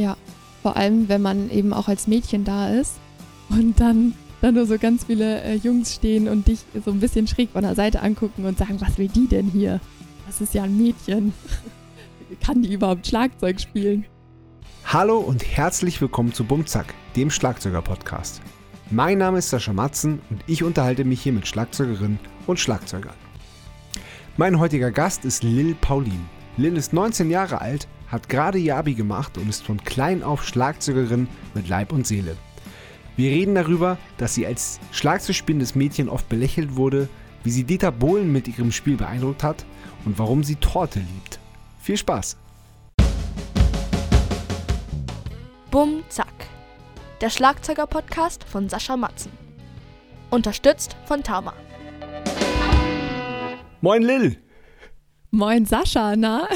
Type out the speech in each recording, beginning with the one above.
Ja, vor allem, wenn man eben auch als Mädchen da ist und dann, dann nur so ganz viele äh, Jungs stehen und dich so ein bisschen schräg von der Seite angucken und sagen, was will die denn hier? Das ist ja ein Mädchen. Kann die überhaupt Schlagzeug spielen? Hallo und herzlich willkommen zu Bumzack, dem Schlagzeuger-Podcast. Mein Name ist Sascha Matzen und ich unterhalte mich hier mit Schlagzeugerinnen und Schlagzeugern. Mein heutiger Gast ist Lil Paulin. Lil ist 19 Jahre alt, hat gerade ihr Abi gemacht und ist von klein auf Schlagzeugerin mit Leib und Seele. Wir reden darüber, dass sie als Schlagzeugspielendes Mädchen oft belächelt wurde, wie sie Dieter Bohlen mit ihrem Spiel beeindruckt hat und warum sie Torte liebt. Viel Spaß! Bum Zack. Der Schlagzeuger-Podcast von Sascha Matzen. Unterstützt von Tama. Moin Lil! Moin Sascha, na?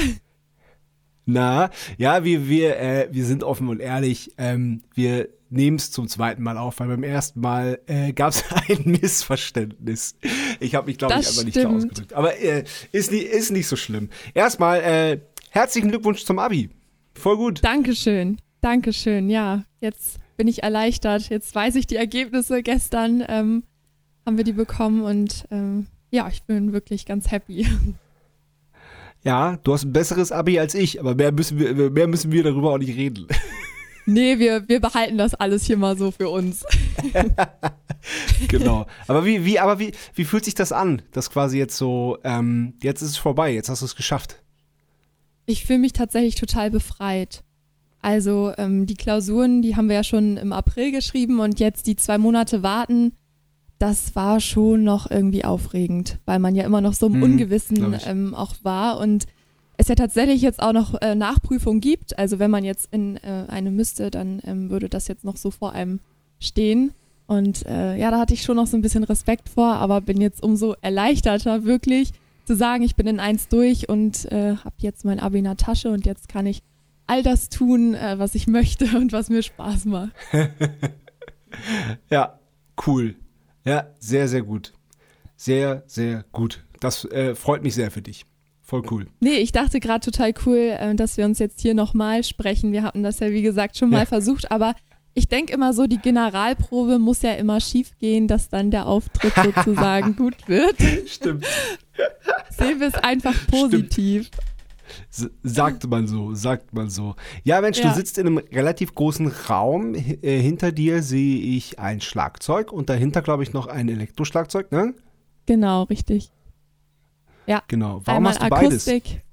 Na, ja, wir, wir, äh, wir sind offen und ehrlich. Ähm, wir nehmen es zum zweiten Mal auf, weil beim ersten Mal äh, gab es ein Missverständnis. Ich habe mich, glaube ich, einfach nicht klar ausgedrückt. Aber äh, ist, nie, ist nicht so schlimm. Erstmal äh, herzlichen Glückwunsch zum Abi. Voll gut. Dankeschön. Dankeschön. Ja, jetzt bin ich erleichtert. Jetzt weiß ich die Ergebnisse. Gestern ähm, haben wir die bekommen und ähm, ja, ich bin wirklich ganz happy. Ja, du hast ein besseres Abi als ich, aber mehr müssen wir, mehr müssen wir darüber auch nicht reden. Nee, wir, wir behalten das alles hier mal so für uns. genau. Aber wie, wie, aber wie, wie fühlt sich das an, dass quasi jetzt so, ähm, jetzt ist es vorbei, jetzt hast du es geschafft? Ich fühle mich tatsächlich total befreit. Also ähm, die Klausuren, die haben wir ja schon im April geschrieben und jetzt die zwei Monate warten, das war schon noch irgendwie aufregend, weil man ja immer noch so im mhm, Ungewissen ähm, auch war und es ja tatsächlich jetzt auch noch äh, Nachprüfung gibt. Also wenn man jetzt in äh, eine müsste, dann ähm, würde das jetzt noch so vor einem stehen. Und äh, ja, da hatte ich schon noch so ein bisschen Respekt vor, aber bin jetzt umso erleichterter, wirklich zu sagen, ich bin in eins durch und äh, habe jetzt mein Abi in der Tasche und jetzt kann ich all das tun, äh, was ich möchte und was mir Spaß macht. ja, cool. Ja, sehr, sehr gut. Sehr, sehr gut. Das äh, freut mich sehr für dich. Voll cool. Nee, ich dachte gerade total cool, äh, dass wir uns jetzt hier nochmal sprechen. Wir hatten das ja, wie gesagt, schon mal ja. versucht, aber ich denke immer so, die Generalprobe muss ja immer schief gehen, dass dann der Auftritt sozusagen gut wird. Stimmt. Sehen wir es einfach positiv. Stimmt. Sagt man so, sagt man so. Ja, Mensch, ja. du sitzt in einem relativ großen Raum. Äh, hinter dir sehe ich ein Schlagzeug und dahinter, glaube ich, noch ein Elektroschlagzeug, ne? Genau, richtig. Ja. Genau. Warum hast du Akustik. beides?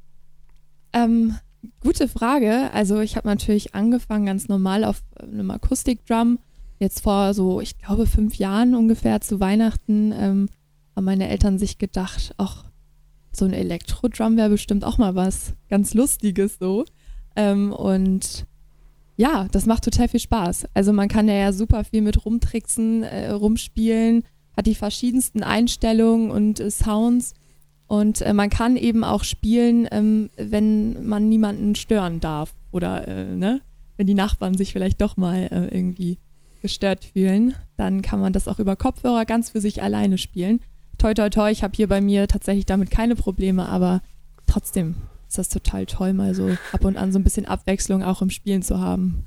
Ähm, gute Frage. Also ich habe natürlich angefangen ganz normal auf einem Akustikdrum. Jetzt vor so, ich glaube, fünf Jahren ungefähr zu Weihnachten ähm, haben meine Eltern sich gedacht, ach, so ein Elektro-Drum wäre bestimmt auch mal was ganz Lustiges so. Ähm, und ja, das macht total viel Spaß. Also man kann ja super viel mit rumtricksen, äh, rumspielen, hat die verschiedensten Einstellungen und äh, Sounds. Und äh, man kann eben auch spielen, ähm, wenn man niemanden stören darf. Oder äh, ne? wenn die Nachbarn sich vielleicht doch mal äh, irgendwie gestört fühlen, dann kann man das auch über Kopfhörer ganz für sich alleine spielen toi, toi, toi, ich habe hier bei mir tatsächlich damit keine Probleme, aber trotzdem ist das total toll, mal so ab und an so ein bisschen Abwechslung auch im Spielen zu haben.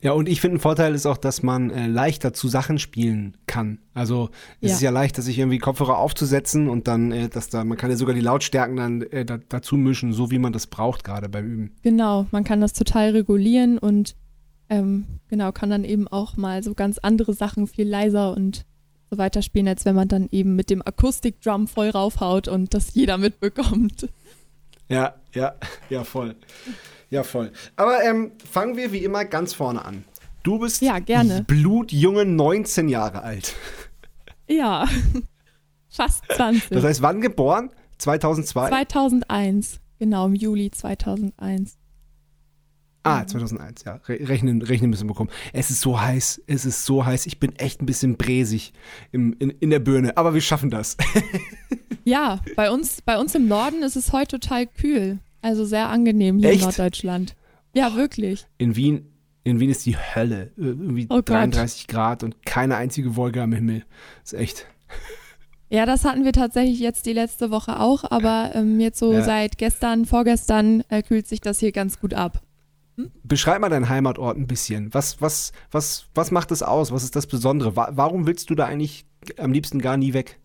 Ja, und ich finde, ein Vorteil ist auch, dass man äh, leichter zu Sachen spielen kann. Also es ja. ist ja leichter, sich irgendwie Kopfhörer aufzusetzen und dann, äh, dass da, man kann ja sogar die Lautstärken dann äh, da, dazu mischen, so wie man das braucht, gerade beim Üben. Genau, man kann das total regulieren und ähm, genau, kann dann eben auch mal so ganz andere Sachen viel leiser und weiterspielen, als wenn man dann eben mit dem Akustikdrum voll raufhaut und das jeder mitbekommt. Ja, ja, ja, voll. Ja, voll. Aber ähm, fangen wir wie immer ganz vorne an. Du bist ja, gerne. blutjunge 19 Jahre alt. Ja, fast 20. Das heißt, wann geboren? 2002? 2001, genau, im Juli 2001. Ah, 2001, ja. Rechnen, rechnen müssen bekommen. Es ist so heiß, es ist so heiß. Ich bin echt ein bisschen bräsig im, in, in der Birne, aber wir schaffen das. ja, bei uns, bei uns im Norden ist es heute total kühl. Also sehr angenehm hier echt? in Norddeutschland. Ja, wirklich. In Wien, in Wien ist die Hölle. Irgendwie oh 33 Grad und keine einzige Wolke am Himmel. Das ist echt. Ja, das hatten wir tatsächlich jetzt die letzte Woche auch, aber ähm, jetzt so ja. seit gestern, vorgestern äh, kühlt sich das hier ganz gut ab. Beschreib mal deinen Heimatort ein bisschen. Was, was, was, was macht es aus? Was ist das Besondere? Warum willst du da eigentlich am liebsten gar nie weg?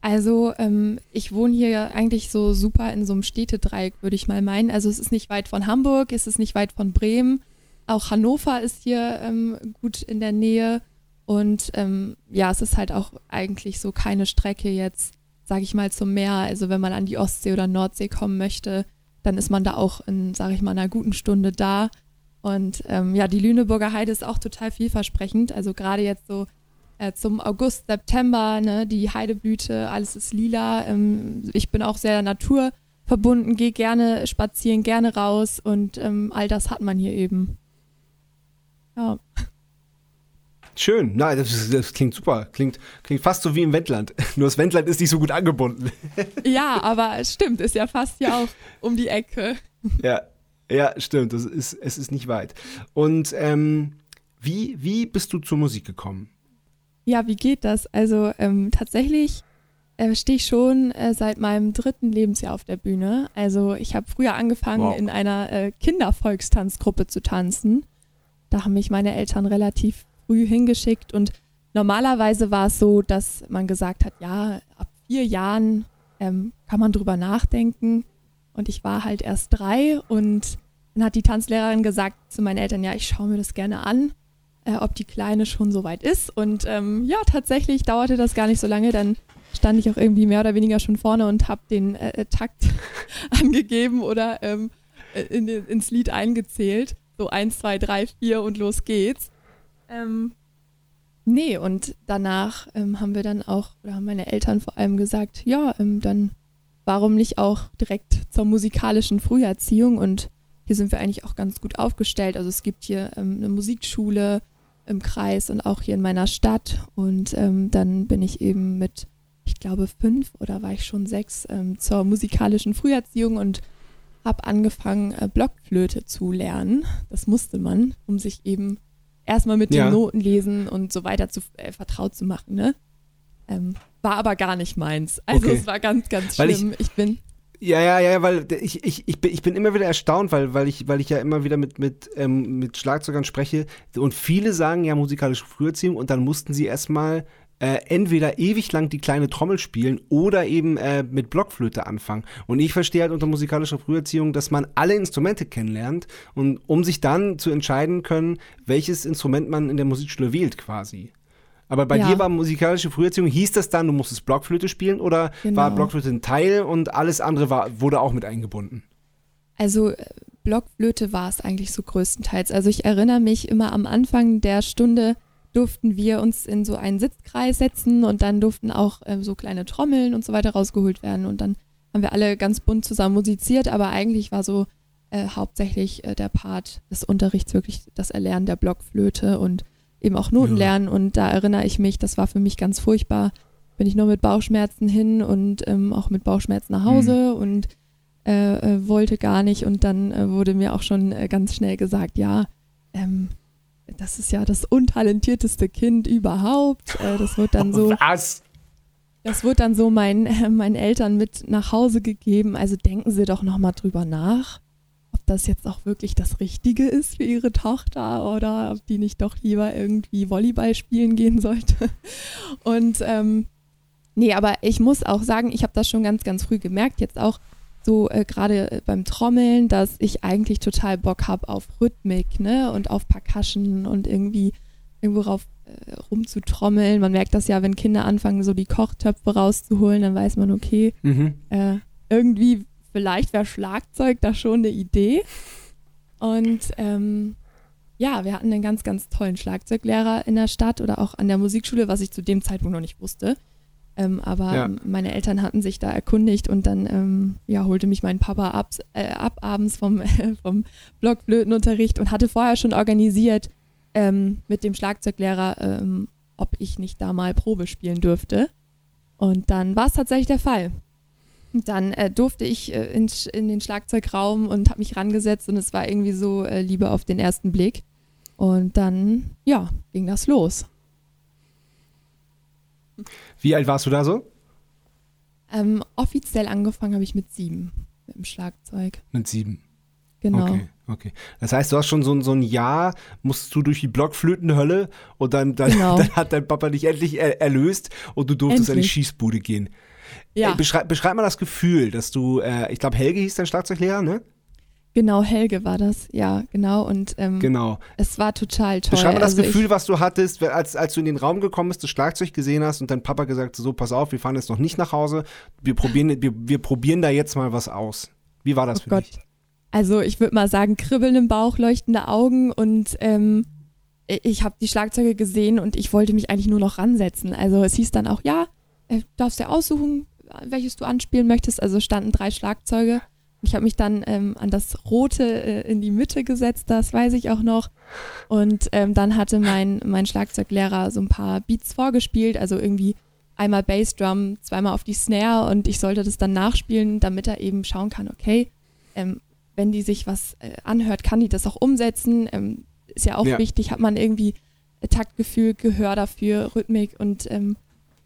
Also ähm, ich wohne hier eigentlich so super in so einem Städtedreieck, würde ich mal meinen. Also es ist nicht weit von Hamburg, es ist nicht weit von Bremen. Auch Hannover ist hier ähm, gut in der Nähe. Und ähm, ja, es ist halt auch eigentlich so keine Strecke jetzt, sage ich mal, zum Meer. Also wenn man an die Ostsee oder Nordsee kommen möchte, dann ist man da auch in, sage ich mal, einer guten Stunde da. Und ähm, ja, die Lüneburger Heide ist auch total vielversprechend. Also gerade jetzt so äh, zum August, September, ne, die Heideblüte, alles ist lila. Ähm, ich bin auch sehr naturverbunden, gehe gerne spazieren, gerne raus und ähm, all das hat man hier eben. Ja. Schön, nein, das, das, klingt super. Klingt, klingt fast so wie im Wendland. Nur das Wendland ist nicht so gut angebunden. Ja, aber es stimmt, ist ja fast ja auch um die Ecke. Ja, ja, stimmt. Das ist, es ist nicht weit. Und ähm, wie, wie bist du zur Musik gekommen? Ja, wie geht das? Also ähm, tatsächlich äh, stehe ich schon äh, seit meinem dritten Lebensjahr auf der Bühne. Also ich habe früher angefangen, wow. in einer äh, Kindervolkstanzgruppe zu tanzen. Da haben mich meine Eltern relativ früh hingeschickt und normalerweise war es so, dass man gesagt hat, ja, ab vier Jahren ähm, kann man drüber nachdenken. Und ich war halt erst drei und dann hat die Tanzlehrerin gesagt zu meinen Eltern, ja, ich schaue mir das gerne an äh, ob die Kleine schon so weit ist. Und ähm, ja, tatsächlich dauerte das gar nicht so lange. Dann stand ich auch irgendwie mehr oder weniger schon vorne und habe den äh, äh Takt angegeben oder ähm, äh, in, ins Lied eingezählt. So eins, zwei, drei, vier und los geht's. Ähm, nee, und danach ähm, haben wir dann auch, oder haben meine Eltern vor allem gesagt, ja, ähm, dann warum nicht auch direkt zur musikalischen Früherziehung und hier sind wir eigentlich auch ganz gut aufgestellt. Also es gibt hier ähm, eine Musikschule, im Kreis und auch hier in meiner Stadt. Und ähm, dann bin ich eben mit, ich glaube, fünf oder war ich schon sechs ähm, zur musikalischen Früherziehung und habe angefangen, äh, Blockflöte zu lernen. Das musste man, um sich eben erstmal mit ja. den Notenlesen und so weiter zu, äh, vertraut zu machen. Ne? Ähm, war aber gar nicht meins. Also okay. es war ganz, ganz schlimm. Ich, ich bin ja, ja, ja, weil ich, ich, ich, bin, ich bin immer wieder erstaunt, weil, weil, ich, weil ich ja immer wieder mit, mit, ähm, mit Schlagzeugern spreche und viele sagen ja musikalische Früherziehung und dann mussten sie erstmal äh, entweder ewig lang die kleine Trommel spielen oder eben äh, mit Blockflöte anfangen. Und ich verstehe halt unter musikalischer Früherziehung, dass man alle Instrumente kennenlernt und um sich dann zu entscheiden können, welches Instrument man in der Musikschule wählt quasi. Aber bei ja. dir war musikalische Früherziehung, hieß das dann, du musstest Blockflöte spielen oder genau. war Blockflöte ein Teil und alles andere war, wurde auch mit eingebunden? Also äh, Blockflöte war es eigentlich so größtenteils. Also ich erinnere mich immer am Anfang der Stunde durften wir uns in so einen Sitzkreis setzen und dann durften auch äh, so kleine Trommeln und so weiter rausgeholt werden und dann haben wir alle ganz bunt zusammen musiziert, aber eigentlich war so äh, hauptsächlich äh, der Part des Unterrichts wirklich das Erlernen der Blockflöte und eben auch Noten ja. lernen. Und da erinnere ich mich, das war für mich ganz furchtbar. Bin ich nur mit Bauchschmerzen hin und ähm, auch mit Bauchschmerzen nach Hause mhm. und äh, äh, wollte gar nicht. Und dann äh, wurde mir auch schon ganz schnell gesagt, ja, ähm, das ist ja das untalentierteste Kind überhaupt. Äh, das wird dann so. Was? Das wird dann so mein, meinen Eltern mit nach Hause gegeben. Also denken Sie doch nochmal drüber nach das jetzt auch wirklich das Richtige ist für ihre Tochter oder ob die nicht doch lieber irgendwie Volleyball spielen gehen sollte. Und ähm, nee, aber ich muss auch sagen, ich habe das schon ganz, ganz früh gemerkt, jetzt auch so äh, gerade beim Trommeln, dass ich eigentlich total Bock habe auf Rhythmik, ne, und auf Percussion und irgendwie irgendwo rauf äh, rumzutrommeln. Man merkt das ja, wenn Kinder anfangen, so die Kochtöpfe rauszuholen, dann weiß man, okay, mhm. äh, irgendwie vielleicht wäre Schlagzeug da schon eine Idee. Und ähm, ja, wir hatten einen ganz, ganz tollen Schlagzeuglehrer in der Stadt oder auch an der Musikschule, was ich zu dem Zeitpunkt noch nicht wusste. Ähm, aber ja. meine Eltern hatten sich da erkundigt und dann ähm, ja, holte mich mein Papa ab, äh, ab abends vom, äh, vom Blockflötenunterricht und hatte vorher schon organisiert ähm, mit dem Schlagzeuglehrer, ähm, ob ich nicht da mal Probe spielen dürfte. Und dann war es tatsächlich der Fall dann äh, durfte ich äh, in, in, den Schlagzeugraum und habe mich rangesetzt und es war irgendwie so äh, Liebe auf den ersten Blick. Und dann, ja, ging das los. Wie alt warst du da so? Ähm, offiziell angefangen habe ich mit sieben mit dem Schlagzeug. Mit sieben. genau. Okay, okay. Das heißt, du hast schon so, ein- so ein Jahr, musst du durch die Blockflötenhölle und dann, dann, Genau. dann hat dein Papa dich endlich er, erlöst und du durftest an die Endlich. Schießbude gehen. Ja, Äh, beschreib, beschreib mal das Gefühl, dass du, äh, ich glaube, Helge hieß dein Schlagzeuglehrer, ne? Genau, Helge war das. Ja, genau. Und ähm, Genau. es war total toll. Beschreib mal das also Gefühl, was du hattest, als, als du in den Raum gekommen bist, das Schlagzeug gesehen hast und dein Papa gesagt hat, so, pass auf, wir fahren jetzt noch nicht nach Hause, wir probieren, wir, wir probieren da jetzt mal was aus. Wie war das Oh für Gott. dich? Also ich würde mal sagen, Kribbeln im Bauch, leuchtende Augen und ähm, ich habe die Schlagzeuge gesehen und ich wollte mich eigentlich nur noch ransetzen. Also es hieß dann auch, ja, äh, darfst dir aussuchen, welches du anspielen möchtest. Also standen drei Schlagzeuge. Ich habe mich dann ähm, an das Rote äh, in die Mitte gesetzt, das weiß ich auch noch. Und ähm, dann hatte mein, mein Schlagzeuglehrer so ein paar Beats vorgespielt, also irgendwie einmal Bassdrum, zweimal auf die Snare und ich sollte das dann nachspielen, damit er eben schauen kann, okay, ähm, wenn die sich was äh, anhört, kann die das auch umsetzen. Ähm, ist ja auch Ja. wichtig, hat man irgendwie äh, Taktgefühl, Gehör dafür, Rhythmik und ähm,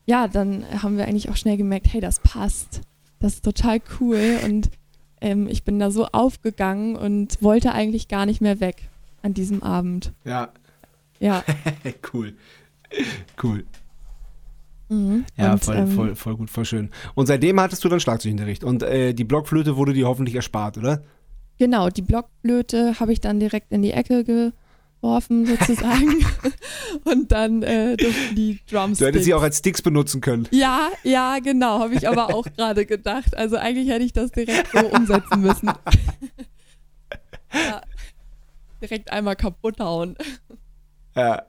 ja, dann haben wir eigentlich auch schnell gemerkt, hey, das passt. Das ist total cool und ähm, ich bin da so aufgegangen und wollte eigentlich gar nicht mehr weg an diesem Abend. Ja, Ja. cool. Cool. Mhm. Ja, und, voll, ähm, voll, voll gut, voll schön. Und seitdem hattest du dann Schlagzeugunterricht. Und äh, die Blockflöte wurde dir hoffentlich erspart, oder? Genau, die Blockflöte habe ich dann direkt in die Ecke geworfen, sozusagen. und dann äh, durften die Drumsticks. Du hättest sie auch als Sticks benutzen können. ja, ja, genau, habe ich aber auch gerade gedacht. Also eigentlich hätte ich das direkt so umsetzen müssen. ja, direkt einmal kaputt hauen. Ja.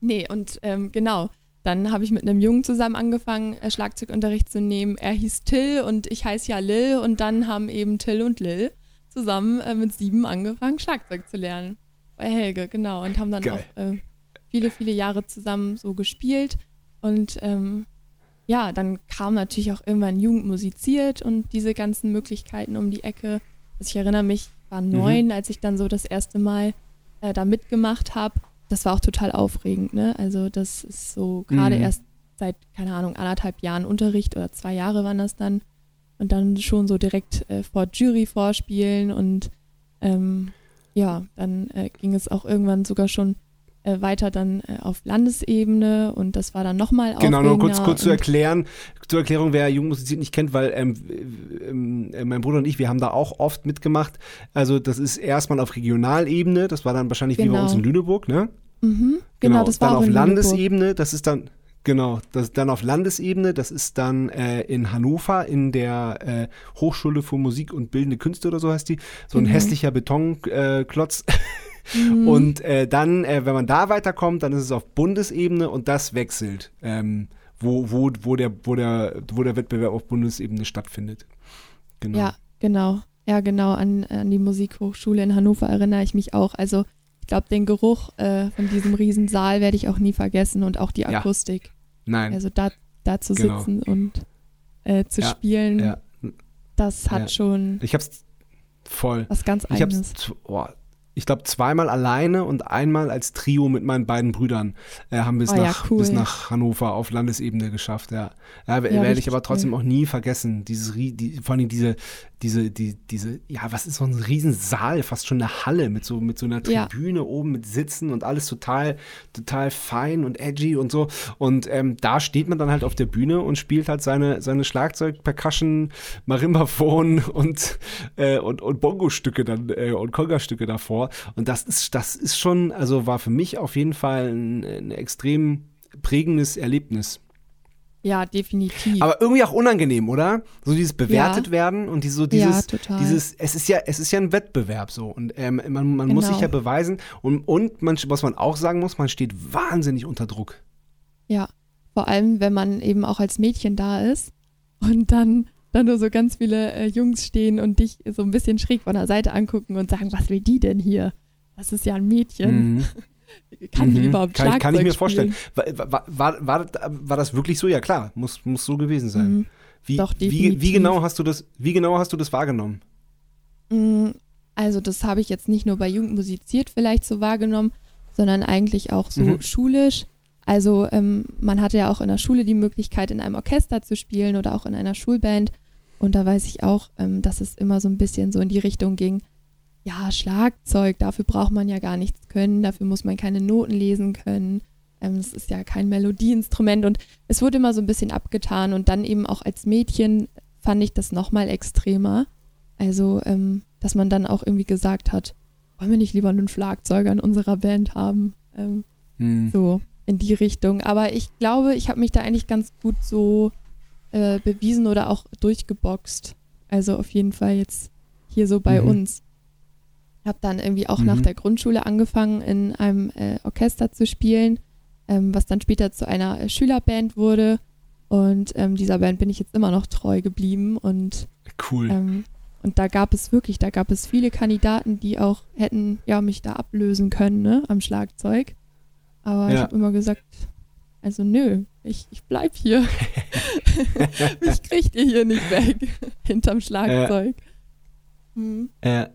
Nee, und ähm, genau. Dann habe ich mit einem Jungen zusammen angefangen, äh, Schlagzeugunterricht zu nehmen. Er hieß Till und ich heiße ja Lil. Und dann haben eben Till und Lil zusammen äh, mit sieben angefangen, Schlagzeug zu lernen. Bei Helge, genau. Und haben dann Geil. auch äh, viele, viele Jahre zusammen so gespielt. Und ähm, ja, dann kam natürlich auch irgendwann Jugend musiziert und diese ganzen Möglichkeiten um die Ecke. Also ich erinnere mich, ich war neun, als ich dann so das erste Mal äh, da mitgemacht habe. Das war auch total aufregend, ne? Also das ist so gerade Mhm. erst seit, keine Ahnung, anderthalb Jahren Unterricht oder zwei Jahre waren das dann. Und dann schon so direkt äh, vor Jury vorspielen und ähm, ja, dann äh, ging es auch irgendwann sogar schon äh, weiter dann äh, auf Landesebene und das war dann nochmal Genau, nur kurz, kurz zu erklären, zur Erklärung, wer Jugendmusik nicht kennt, weil ähm, ähm, äh, mein Bruder und ich, wir haben da auch oft mitgemacht. Also das ist erstmal auf Regionalebene, das war dann wahrscheinlich wie bei Genau. uns in Lüneburg, ne? Mhm, genau, das war dann auch auf. Landesebene, das ist dann genau, das dann auf Landesebene, das ist dann äh, in Hannover in der äh, Hochschule für Musik und bildende Künste oder so heißt die, so ein Mhm. hässlicher Betonklotz. Klotz. Mhm. Und äh, dann, äh, wenn man da weiterkommt, dann ist es auf Bundesebene und das wechselt, ähm, wo, wo, wo, der, wo, der, wo der Wettbewerb auf Bundesebene stattfindet. Genau. Ja, genau. Ja, genau. An, an die Musikhochschule in Hannover erinnere ich mich auch. Also ich glaube, den Geruch äh, von diesem Riesensaal werde ich auch nie vergessen und auch die Ja. Akustik. Nein. Also da, da zu Genau. sitzen und äh, zu Ja, spielen, ja. das hat Ja. schon Ich hab's voll. was ganz Ich Eigenes. z- oh, ich glaube, zweimal alleine und einmal als Trio mit meinen beiden Brüdern äh, haben wir es Oh ja, nach, cool. bis nach Hannover auf Landesebene geschafft, ja. ja, Ja, werde ich aber trotzdem cool. auch nie vergessen. Dieses, die, vor allem diese, diese, die, diese, ja, was ist so ein Riesensaal, fast schon eine Halle mit so, mit so einer Ja. Tribüne oben mit Sitzen und alles total, total fein und edgy und so. Und ähm, da steht man dann halt auf der Bühne und spielt halt seine, seine Schlagzeug, Percussion, Marimbaphon und, äh, und, und Bongo-Stücke dann äh, und Conga-Stücke davor. Und das ist, das ist schon, also war für mich auf jeden Fall ein, ein extrem prägendes Erlebnis. Ja, definitiv. Aber irgendwie auch unangenehm, oder? So dieses bewertet Ja. werden und dieses, so dieses, ja, total. dieses, es ist ja, es ist ja ein Wettbewerb so und ähm, man, man muss Genau. sich ja beweisen und, und man, was man auch sagen muss, man steht wahnsinnig unter Druck. Ja, vor allem, wenn man eben auch als Mädchen da ist und dann, dann nur so ganz viele äh, Jungs stehen und dich so ein bisschen schräg von der Seite angucken und sagen, was will die denn hier? Das ist ja ein Mädchen. Mhm. Kann die Mhm. überhaupt kann, ich- kann ich mir Schlagzeug vorstellen. War, war, war, war, das- wirklich so? Ja klar, muss, muss so gewesen sein. Mhm. Wie, Doch, wie, wie genau hast du das, wie genau hast du das wahrgenommen? Mm, Also das habe ich jetzt nicht nur bei Jugend musiziert vielleicht so wahrgenommen, sondern eigentlich auch so Mhm. schulisch. Also ähm, man hatte ja auch in der Schule die Möglichkeit, in einem Orchester zu spielen oder auch in einer Schulband. Und da weiß ich auch, ähm, dass es immer so ein bisschen so in die Richtung ging, ja, Schlagzeug, dafür braucht man ja gar nichts können, dafür muss man keine Noten lesen können. Ähm, es ist ja kein Melodieinstrument und es wurde immer so ein bisschen abgetan und dann eben auch als Mädchen fand ich das nochmal extremer. Also, ähm, dass man dann auch irgendwie gesagt hat, wollen wir nicht lieber einen Schlagzeuger in unserer Band haben? Ähm, hm. So in die Richtung. Aber ich glaube, ich habe mich da eigentlich ganz gut so äh, bewiesen oder auch durchgeboxt. Also auf jeden Fall jetzt hier so bei mhm. uns. Ich habe dann irgendwie auch mhm. nach der Grundschule angefangen, in einem äh, Orchester zu spielen, ähm, was dann später zu einer äh, Schülerband wurde. Und ähm, dieser Band bin ich jetzt immer noch treu geblieben. Und cool. Ähm, und da gab es wirklich, da gab es viele Kandidaten, die auch hätten ja mich da ablösen können, ne, am Schlagzeug. Aber ja. ich habe immer gesagt, also nö, ich, ich bleib hier. Mich kriegt ihr hier nicht weg. Hinterm Schlagzeug. Ja. Hm. ja.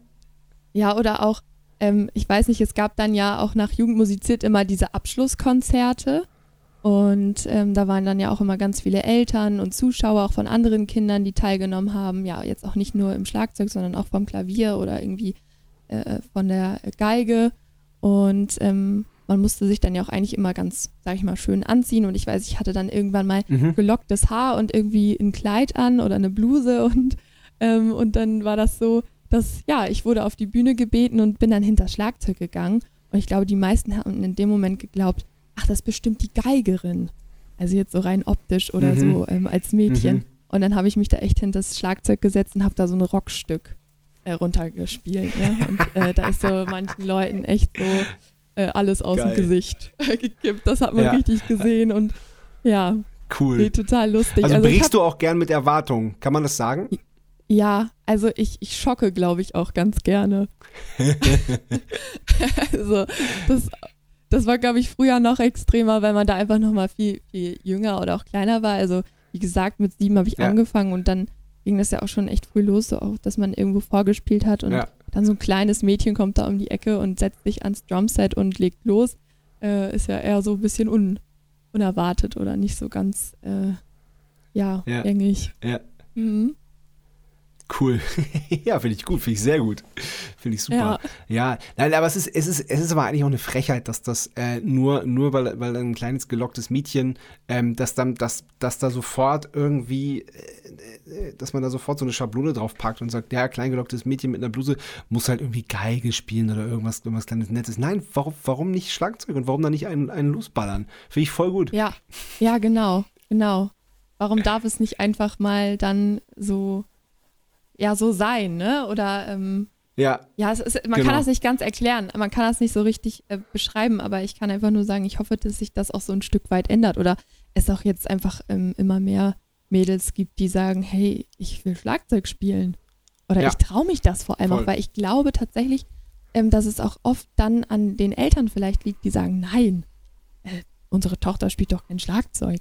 Ja, oder auch, ähm, ich weiß nicht, es gab dann ja auch nach Jugend musiziert immer diese Abschlusskonzerte. Und ähm, da waren dann ja auch immer ganz viele Eltern und Zuschauer auch von anderen Kindern, die teilgenommen haben. Ja, jetzt auch nicht nur im Schlagzeug, sondern auch vom Klavier oder irgendwie äh, von der Geige. Und ähm, man musste sich dann ja auch eigentlich immer ganz, sag ich mal, schön anziehen. Und ich weiß, ich hatte dann irgendwann mal mhm. gelocktes Haar und irgendwie ein Kleid an oder eine Bluse und, ähm, und dann war das so, dass, ja, ich wurde auf die Bühne gebeten und bin dann hinter Schlagzeug gegangen. Und ich glaube, die meisten haben in dem Moment geglaubt, ach, das ist bestimmt die Geigerin. Also jetzt so rein optisch oder mhm. so ähm, als Mädchen. Mhm. Und dann habe ich mich da echt hinter das Schlagzeug gesetzt und habe da so ein Rockstück äh, runtergespielt. Ne? Und äh, da ist so manchen Leuten echt so äh, alles aus Geil. dem Gesicht gekippt. Das hat man ja. richtig gesehen und ja. Cool. Nee, total lustig. Also, also brichst du auch gern mit Erwartungen, kann man das sagen? Ja, also ich, ich schocke, glaube ich, auch ganz gerne. also das, das war, glaube ich, früher noch extremer, weil man da einfach noch mal viel, viel jünger oder auch kleiner war. Also wie gesagt, mit sieben habe ich ja. angefangen und dann ging das ja auch schon echt früh los, so auch, dass man irgendwo vorgespielt hat und ja. Dann so ein kleines Mädchen kommt da um die Ecke und setzt sich ans Drumset und legt los. Äh, ist ja eher so ein bisschen un, unerwartet oder nicht so ganz, äh, ja, ja, gängig. Ja. Mhm. Cool. ja, finde ich gut, finde ich sehr gut. Finde ich super. Ja. ja, nein, aber es ist, es ist, es ist aber eigentlich auch eine Frechheit, dass das äh, nur, nur weil, weil ein kleines gelocktes Mädchen, ähm, dass dann, dass, dass da sofort irgendwie, äh, dass man da sofort so eine Schablone drauf packt und sagt, ja, klein gelocktes Mädchen mit einer Bluse muss halt irgendwie Geige spielen oder irgendwas, irgendwas kleines Nettes. Nein, warum, warum nicht Schlagzeug und warum dann nicht einen, einen losballern? Finde ich voll gut. Ja, ja, genau, genau. Warum darf es nicht einfach mal dann so ja so sein, ne? Oder ähm, ja. Ja, es ist, man genau. kann das nicht ganz erklären, man kann das nicht so richtig äh, beschreiben, aber ich kann einfach nur sagen, ich hoffe, dass sich das auch so ein Stück weit ändert oder es auch jetzt einfach ähm, immer mehr Mädels gibt, die sagen, hey, ich will Schlagzeug spielen. Oder ja. ich traue mich das vor allem Voll. auch, weil ich glaube tatsächlich, ähm, dass es auch oft dann an den Eltern vielleicht liegt, die sagen, nein, äh, unsere Tochter spielt doch kein Schlagzeug.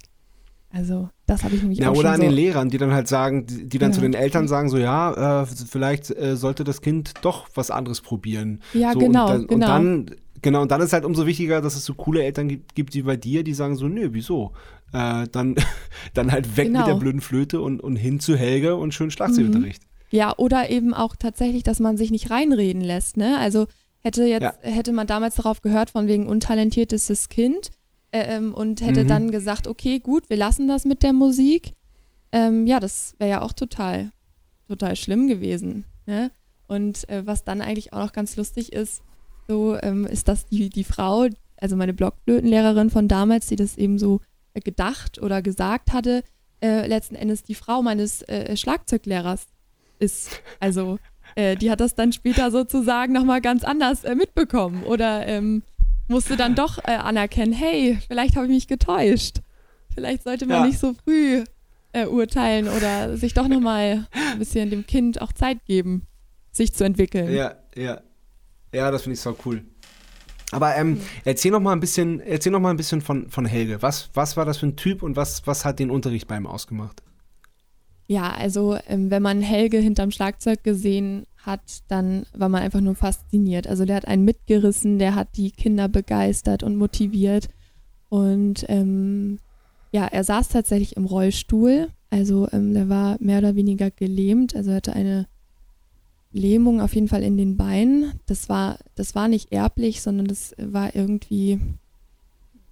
Also, das habe ich nämlich ja, auch Oder an so den Lehrern, die dann halt sagen, die, die dann ja. zu den Eltern sagen, so ja, äh, vielleicht äh, sollte das Kind doch was anderes probieren. Ja, so, genau, und dann, genau. Und dann, genau, und dann ist halt umso wichtiger, dass es so coole Eltern gibt, gibt wie bei dir, die sagen so, nö, wieso? Äh, dann, dann halt weg genau. mit der blöden Flöte und, und hin zu Helge und schön Schlagzeugunterricht. Mhm. Ja, oder eben auch tatsächlich, dass man sich nicht reinreden lässt, ne? Also hätte jetzt, ja. hätte man damals darauf gehört, von wegen untalentiertes Kind, ähm, und hätte mhm. dann gesagt, okay, gut, wir lassen das mit der Musik. Ähm, ja, das wäre ja auch total, total schlimm gewesen. Ne? Und äh, was dann eigentlich auch noch ganz lustig ist, so ähm, ist, dass die, die Frau, also meine Blockflötenlehrerin von damals, die das eben so äh, gedacht oder gesagt hatte, äh, letzten Endes die Frau meines äh, Schlagzeuglehrers ist. Also äh, die hat das dann später sozusagen nochmal ganz anders mitbekommen. Oder ähm, musste dann doch äh, anerkennen, hey, vielleicht habe ich mich getäuscht. Vielleicht sollte man ja. nicht so früh äh, urteilen oder sich doch nochmal ein bisschen dem Kind auch Zeit geben, sich zu entwickeln. Ja, ja. Ja, das finde ich so cool. Aber ähm, erzähl noch mal ein bisschen, erzähl noch mal ein bisschen von, von Helge. Was, was war das für ein Typ und was, was hat den Unterricht bei ihm ausgemacht? Ja, also ähm, wenn man Helge hinterm Schlagzeug gesehen hat, dann war man einfach nur fasziniert. Also der hat einen mitgerissen, der hat die Kinder begeistert und motiviert. Und ähm, ja, er saß tatsächlich im Rollstuhl. Also ähm, der war mehr oder weniger gelähmt, also er hatte eine Lähmung auf jeden Fall in den Beinen. Das war, das war nicht erblich, sondern das war irgendwie,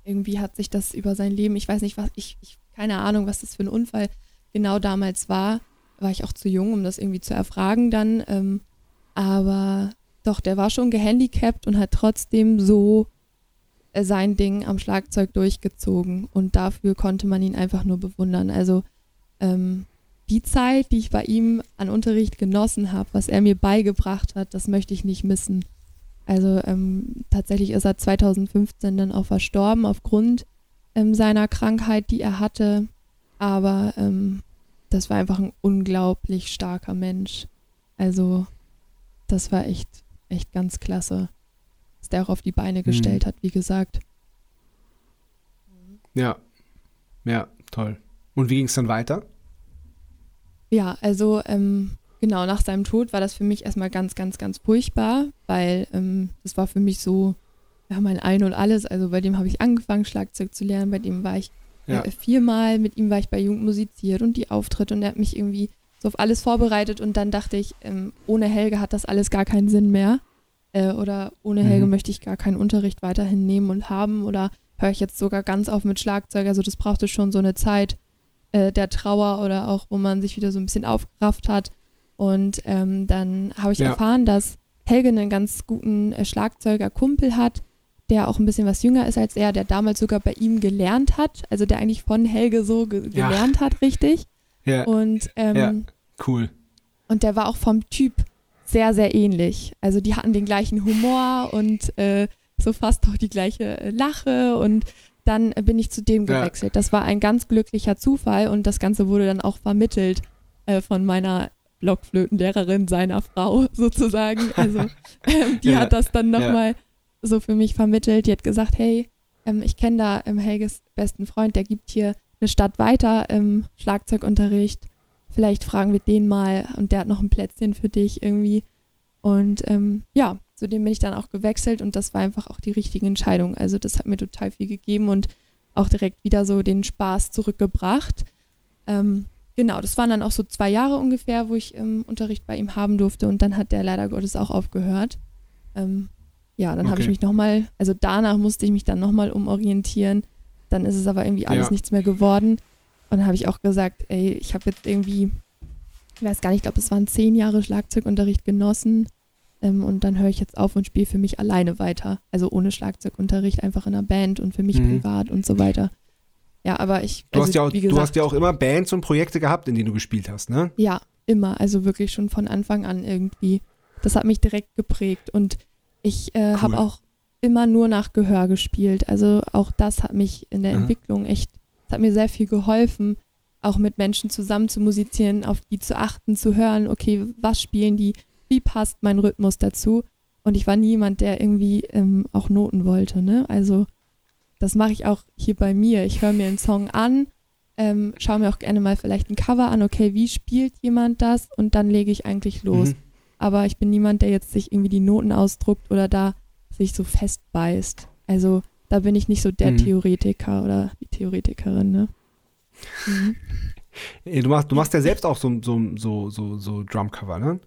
irgendwie hat sich das über sein Leben, ich weiß nicht, was, ich, ich keine Ahnung, was das für ein Unfall genau damals war. War ich auch zu jung, um das irgendwie zu erfragen dann. Ähm, aber doch, der war schon gehandicapt und hat trotzdem so sein Ding am Schlagzeug durchgezogen. Und dafür konnte man ihn einfach nur bewundern. Also ähm, die Zeit, die ich bei ihm an Unterricht genossen habe, was er mir beigebracht hat, das möchte ich nicht missen. Also ähm, tatsächlich ist er 2015 dann auch verstorben aufgrund ähm, seiner Krankheit, die er hatte. Aber ähm, das war einfach ein unglaublich starker Mensch. Also das war echt, echt ganz klasse, dass der auch auf die Beine mhm. gestellt hat, wie gesagt. Ja, ja, toll. Und wie ging es dann weiter? Ja, also ähm, genau nach seinem Tod war das für mich erstmal ganz, ganz, ganz furchtbar, weil ähm, das war für mich so ja, mein Ein und Alles. Also bei dem habe ich angefangen, Schlagzeug zu lernen, bei dem war ich ja. äh, viermal, mit ihm war ich bei Jugend musiziert und die Auftritte und er hat mich irgendwie so auf alles vorbereitet und dann dachte ich, ähm, ohne Helge hat das alles gar keinen Sinn mehr. Äh, oder ohne mhm. Helge möchte ich gar keinen Unterricht weiterhin nehmen und haben oder höre ich jetzt sogar ganz auf mit Schlagzeug. Also das brauchte schon so eine Zeit, äh, der Trauer oder auch, wo man sich wieder so ein bisschen aufgerafft hat. Und ähm, dann habe ich ja. erfahren, dass Helge einen ganz guten äh, Schlagzeuger-Kumpel hat, der auch ein bisschen was jünger ist als er, der damals sogar bei ihm gelernt hat, also der eigentlich von Helge so ge ja. gelernt hat, richtig. Ja. Und ähm, ja. cool. Und der war auch vom Typ sehr, sehr ähnlich. Also die hatten den gleichen Humor und äh, so fast auch die gleiche äh, Lache und dann bin ich zu dem gewechselt. Ja. Das war ein ganz glücklicher Zufall und das Ganze wurde dann auch vermittelt äh, von meiner Blockflötenlehrerin seiner Frau sozusagen. Also ähm, die ja. hat das dann nochmal. So für mich vermittelt. Die hat gesagt, hey, ähm, ich kenne da ähm, Helges besten Freund, der gibt hier eine Stadt weiter im Schlagzeugunterricht. Vielleicht fragen wir den mal und der hat noch ein Plätzchen für dich irgendwie. Und ähm, ja, zu dem bin ich dann auch gewechselt und das war einfach auch die richtige Entscheidung. Also das hat mir total viel gegeben und auch direkt wieder so den Spaß zurückgebracht. Ähm, genau, das waren dann auch so zwei Jahre ungefähr, wo ich ähm, Unterricht bei ihm haben durfte und dann hat der leider Gottes auch aufgehört. Ähm, ja, dann okay. habe ich mich nochmal, also danach musste ich mich dann nochmal umorientieren. Dann ist es aber irgendwie alles ja. nichts mehr geworden. Und dann habe ich auch gesagt, ey, ich habe jetzt irgendwie, ich weiß gar nicht, ich glaube, es waren zehn Jahre Schlagzeugunterricht genossen ähm, und dann höre ich jetzt auf und spiele für mich alleine weiter. Also ohne Schlagzeugunterricht, einfach in einer Band und für mich mhm. privat und so weiter. Ja, aber ich. Du, also, hast ja auch, gesagt, du hast ja auch immer Bands und Projekte gehabt, in denen du gespielt hast, ne? Ja, immer. Also wirklich schon von Anfang an irgendwie. Das hat mich direkt geprägt. Und ich äh, cool. habe auch immer nur nach Gehör gespielt. Also auch das hat mich in der ja. Entwicklung echt, das hat mir sehr viel geholfen, auch mit Menschen zusammen zu musizieren, auf die zu achten, zu hören, okay, was spielen die, wie passt mein Rhythmus dazu? Und ich war niemand, der irgendwie ähm, auch Noten wollte. Ne? Also das mache ich auch hier bei mir. Ich höre mir einen Song an, ähm, schaue mir auch gerne mal vielleicht ein Cover an, okay, wie spielt jemand das? Und dann lege ich eigentlich los. Mhm. Aber ich bin niemand, der jetzt sich irgendwie die Noten ausdruckt oder da sich so festbeißt. Also da bin ich nicht so der mhm. Theoretiker oder die Theoretikerin, ne? Mhm. Du machst, du machst ja selbst auch so, so, so, so, so Drumcover, ne?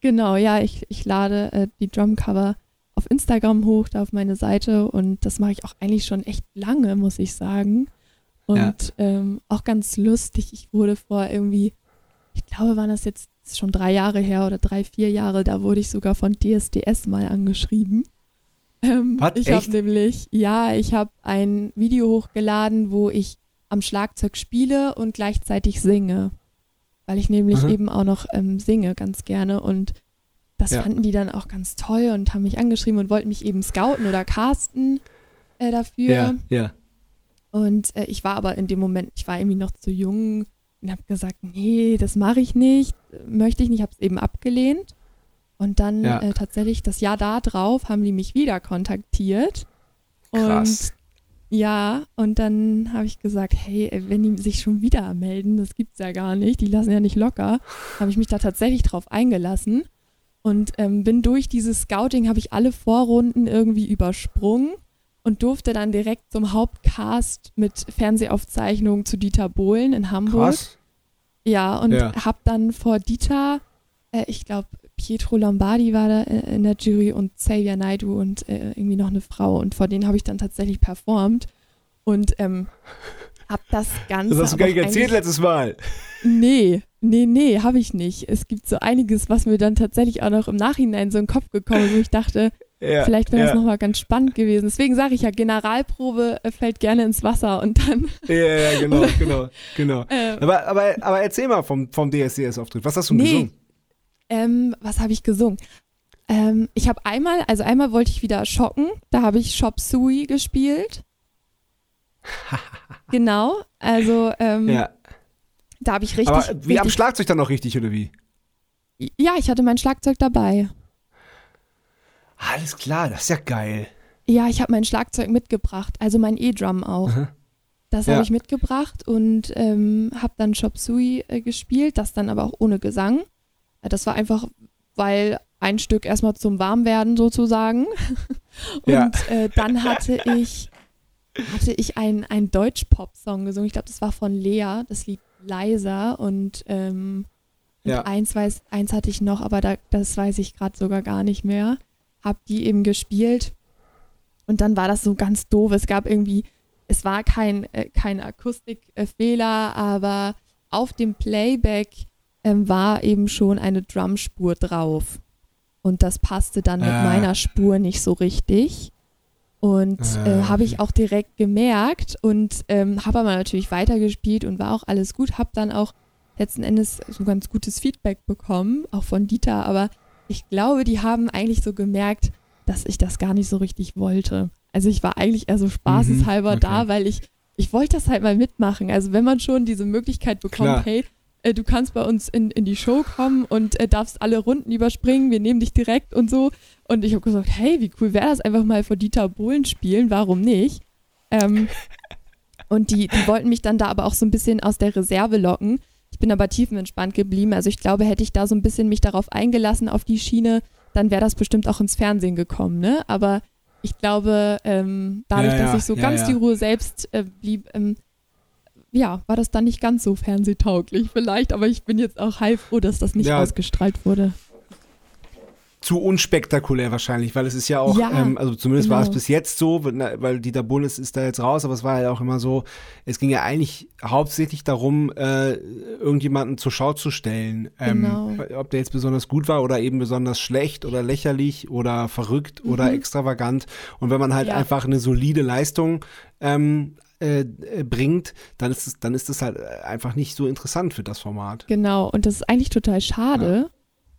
Genau, ja, ich, ich lade äh, die Drumcover auf Instagram hoch, da auf meine Seite und das mache ich auch eigentlich schon echt lange, muss ich sagen. Und ja. ähm, auch ganz lustig, ich wurde vor irgendwie, ich glaube, waren das jetzt schon drei Jahre her oder drei, vier Jahre, da wurde ich sogar von DSDS mal angeschrieben. Ähm, Was, ich habe nämlich, ja, ich habe ein Video hochgeladen, wo ich am Schlagzeug spiele und gleichzeitig singe weil ich nämlich Aha. eben auch noch ähm, singe ganz gerne und das ja. fanden die dann auch ganz toll und haben mich angeschrieben und wollten mich eben scouten oder casten äh, dafür. Ja, ja. Und äh, ich war aber in dem Moment, ich war irgendwie noch zu jung und habe gesagt, nee, das mache ich nicht, möchte ich nicht, habe es eben abgelehnt. Und dann ja. äh, tatsächlich das Jahr da drauf haben die mich wieder kontaktiert. Krass. Ja, und dann habe ich gesagt, hey, wenn die sich schon wieder melden, das gibt's ja gar nicht, die lassen ja nicht locker, habe ich mich da tatsächlich drauf eingelassen und ähm, bin durch dieses Scouting, habe ich alle Vorrunden irgendwie übersprungen und durfte dann direkt zum Hauptcast mit Fernsehaufzeichnungen zu Dieter Bohlen in Hamburg. Krass. Ja, und Ja. habe dann vor Dieter, äh, ich glaube, Pietro Lombardi war da äh, in der Jury und Xavier Naidu und äh, irgendwie noch eine Frau. Und vor denen habe ich dann tatsächlich performt und ähm, habe das Ganze. Das hast du gar nicht erzählt letztes Mal. Nee, nee, nee, habe ich nicht. Es gibt so einiges, was mir dann tatsächlich auch noch im Nachhinein so in den Kopf gekommen ist, wo ich dachte, Ja, vielleicht wäre ja. das nochmal ganz spannend gewesen. Deswegen sage ich ja, Generalprobe äh, fällt gerne ins Wasser und dann. Ja, ja, genau, genau, genau. Äh, Aber, aber, aber erzähl mal vom, vom DSDS-Auftritt. Was hast du Nee. gesungen? ähm, was habe ich gesungen? Ähm, ich habe einmal, also einmal wollte ich wieder schocken, da habe ich Shop Sui gespielt. genau, also ähm, Ja. da habe ich richtig. Aber wie am richtig, Schlagzeug dann noch richtig, oder wie? Ja, ich hatte mein Schlagzeug dabei. Alles klar, das ist ja geil. Ja, ich habe mein Schlagzeug mitgebracht, also mein E-Drum auch. Aha. Das Ja. habe ich mitgebracht und ähm, habe dann Chop Suey äh, gespielt, das dann aber auch ohne Gesang. Äh, das war einfach, weil ein Stück erstmal zum Warmwerden sozusagen. und Ja. äh, dann hatte ich, hatte ich einen, einen Deutsch-Pop-Song gesungen. Ich glaube, das war von Lea, das Lied Leiser und, ähm, und Ja. eins, weiß, eins hatte ich noch, aber da, das weiß ich gerade sogar gar nicht mehr. Hab die eben gespielt und dann war das so ganz doof. Es gab irgendwie, es war kein, äh, kein Akustikfehler, aber auf dem Playback ähm, war eben schon eine Drumspur drauf. Und das passte dann mit Ah. meiner Spur nicht so richtig. Und äh, Ah, habe ich auch direkt gemerkt und ähm, habe aber natürlich weitergespielt und war auch alles gut. Habe dann auch letzten Endes so ganz gutes Feedback bekommen, auch von Dieter. Aber ich glaube, die haben eigentlich so gemerkt, dass ich das gar nicht so richtig wollte. Also ich war eigentlich eher so spaßeshalber Mhm, okay. da, weil ich, ich wollte das halt mal mitmachen. Also wenn man schon diese Möglichkeit bekommt, Klar. hey, äh, du kannst bei uns in, in die Show kommen und äh, darfst alle Runden überspringen, wir nehmen dich direkt und so. Und ich habe gesagt, hey, wie cool wäre das, einfach mal vor Dieter Bohlen spielen, warum nicht? Ähm, und die, die wollten mich dann da aber auch so ein bisschen aus der Reserve locken. Ich bin aber tiefenentspannt geblieben. Also ich glaube, hätte ich da so ein bisschen mich darauf eingelassen, auf die Schiene, dann wäre das bestimmt auch ins Fernsehen gekommen, ne? Aber ich glaube, ähm, dadurch, Ja, dass ja, ich so ja, ganz die Ruhe selbst äh, blieb, ähm, ja, war das dann nicht ganz so fernsehtauglich vielleicht, aber ich bin jetzt auch heilfroh, dass das nicht ausgestrahlt wurde. Zu unspektakulär wahrscheinlich, weil es ist ja auch, Ja, ähm, also zumindest war es genau. bis jetzt so, weil Dieter Bohlen ist, da jetzt raus, aber es war ja auch immer so, es ging ja eigentlich hauptsächlich darum, äh, irgendjemanden zur Schau zu stellen. Ähm, Genau. Ob der jetzt besonders gut war oder eben besonders schlecht oder lächerlich oder verrückt oder extravagant. Und wenn man halt Mhm. Ja. einfach eine solide Leistung ähm, äh, äh, bringt, dann ist es, dann ist es halt äh, einfach nicht so interessant für das Format. Genau, und das ist eigentlich total schade,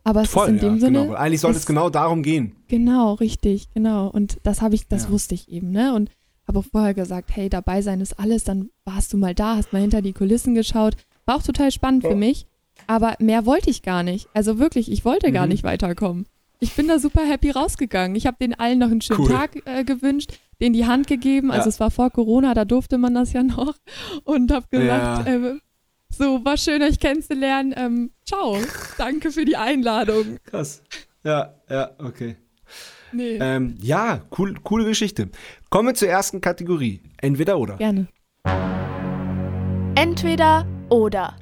aber es ist in dem ja, Sinne, genau. Eigentlich sollte es, genau darum gehen. Genau, richtig, genau. Und das habe ich, das Ja. wusste ich eben, ne? Und habe auch vorher gesagt, hey, dabei sein ist alles, dann warst du mal da, hast mal hinter die Kulissen geschaut. War auch total spannend Ja. für mich, aber mehr wollte ich gar nicht. Also wirklich, ich wollte gar Mhm. nicht weiterkommen. Ich bin da super happy rausgegangen. Ich habe den allen noch einen schönen Cool. Tag äh, gewünscht, denen die Hand gegeben. Also Ja. es war vor Corona, da durfte man das ja noch. Und habe gesagt, Ja. äh, so, war schön, euch kennenzulernen. Ähm, ciao, danke für die Einladung. Krass. Ja, ja, okay. Nee, Ähm, ja, cool, coole Geschichte. Kommen wir zur ersten Kategorie. Entweder oder. gerne. Entweder oder.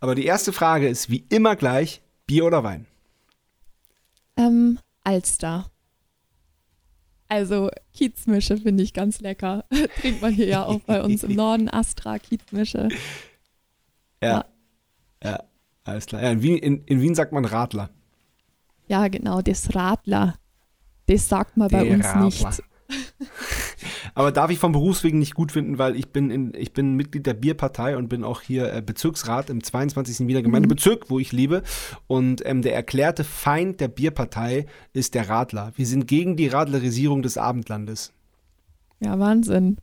Aber die erste Frage ist wie immer gleich: Bier oder Wein? Ähm, Alster. Also Kiezmische finde ich ganz lecker. Trinkt man hier ja auch bei uns im Norden. Astra, Kiezmische. Ja. Ja, alles klar. Ja, in, Wien, in, in Wien sagt man Radler. Ja, genau, das Radler. Das sagt man bei Der uns Radler. nicht. Aber darf ich vom Berufswegen nicht gut finden, weil ich bin, in, ich bin Mitglied der Bierpartei und bin auch hier äh, Bezirksrat im 22. Wiener Gemeindebezirk, wo ich lebe. Und ähm, der erklärte Feind der Bierpartei ist der Radler. Wir sind gegen die Radlerisierung des Abendlandes. Ja, Wahnsinn.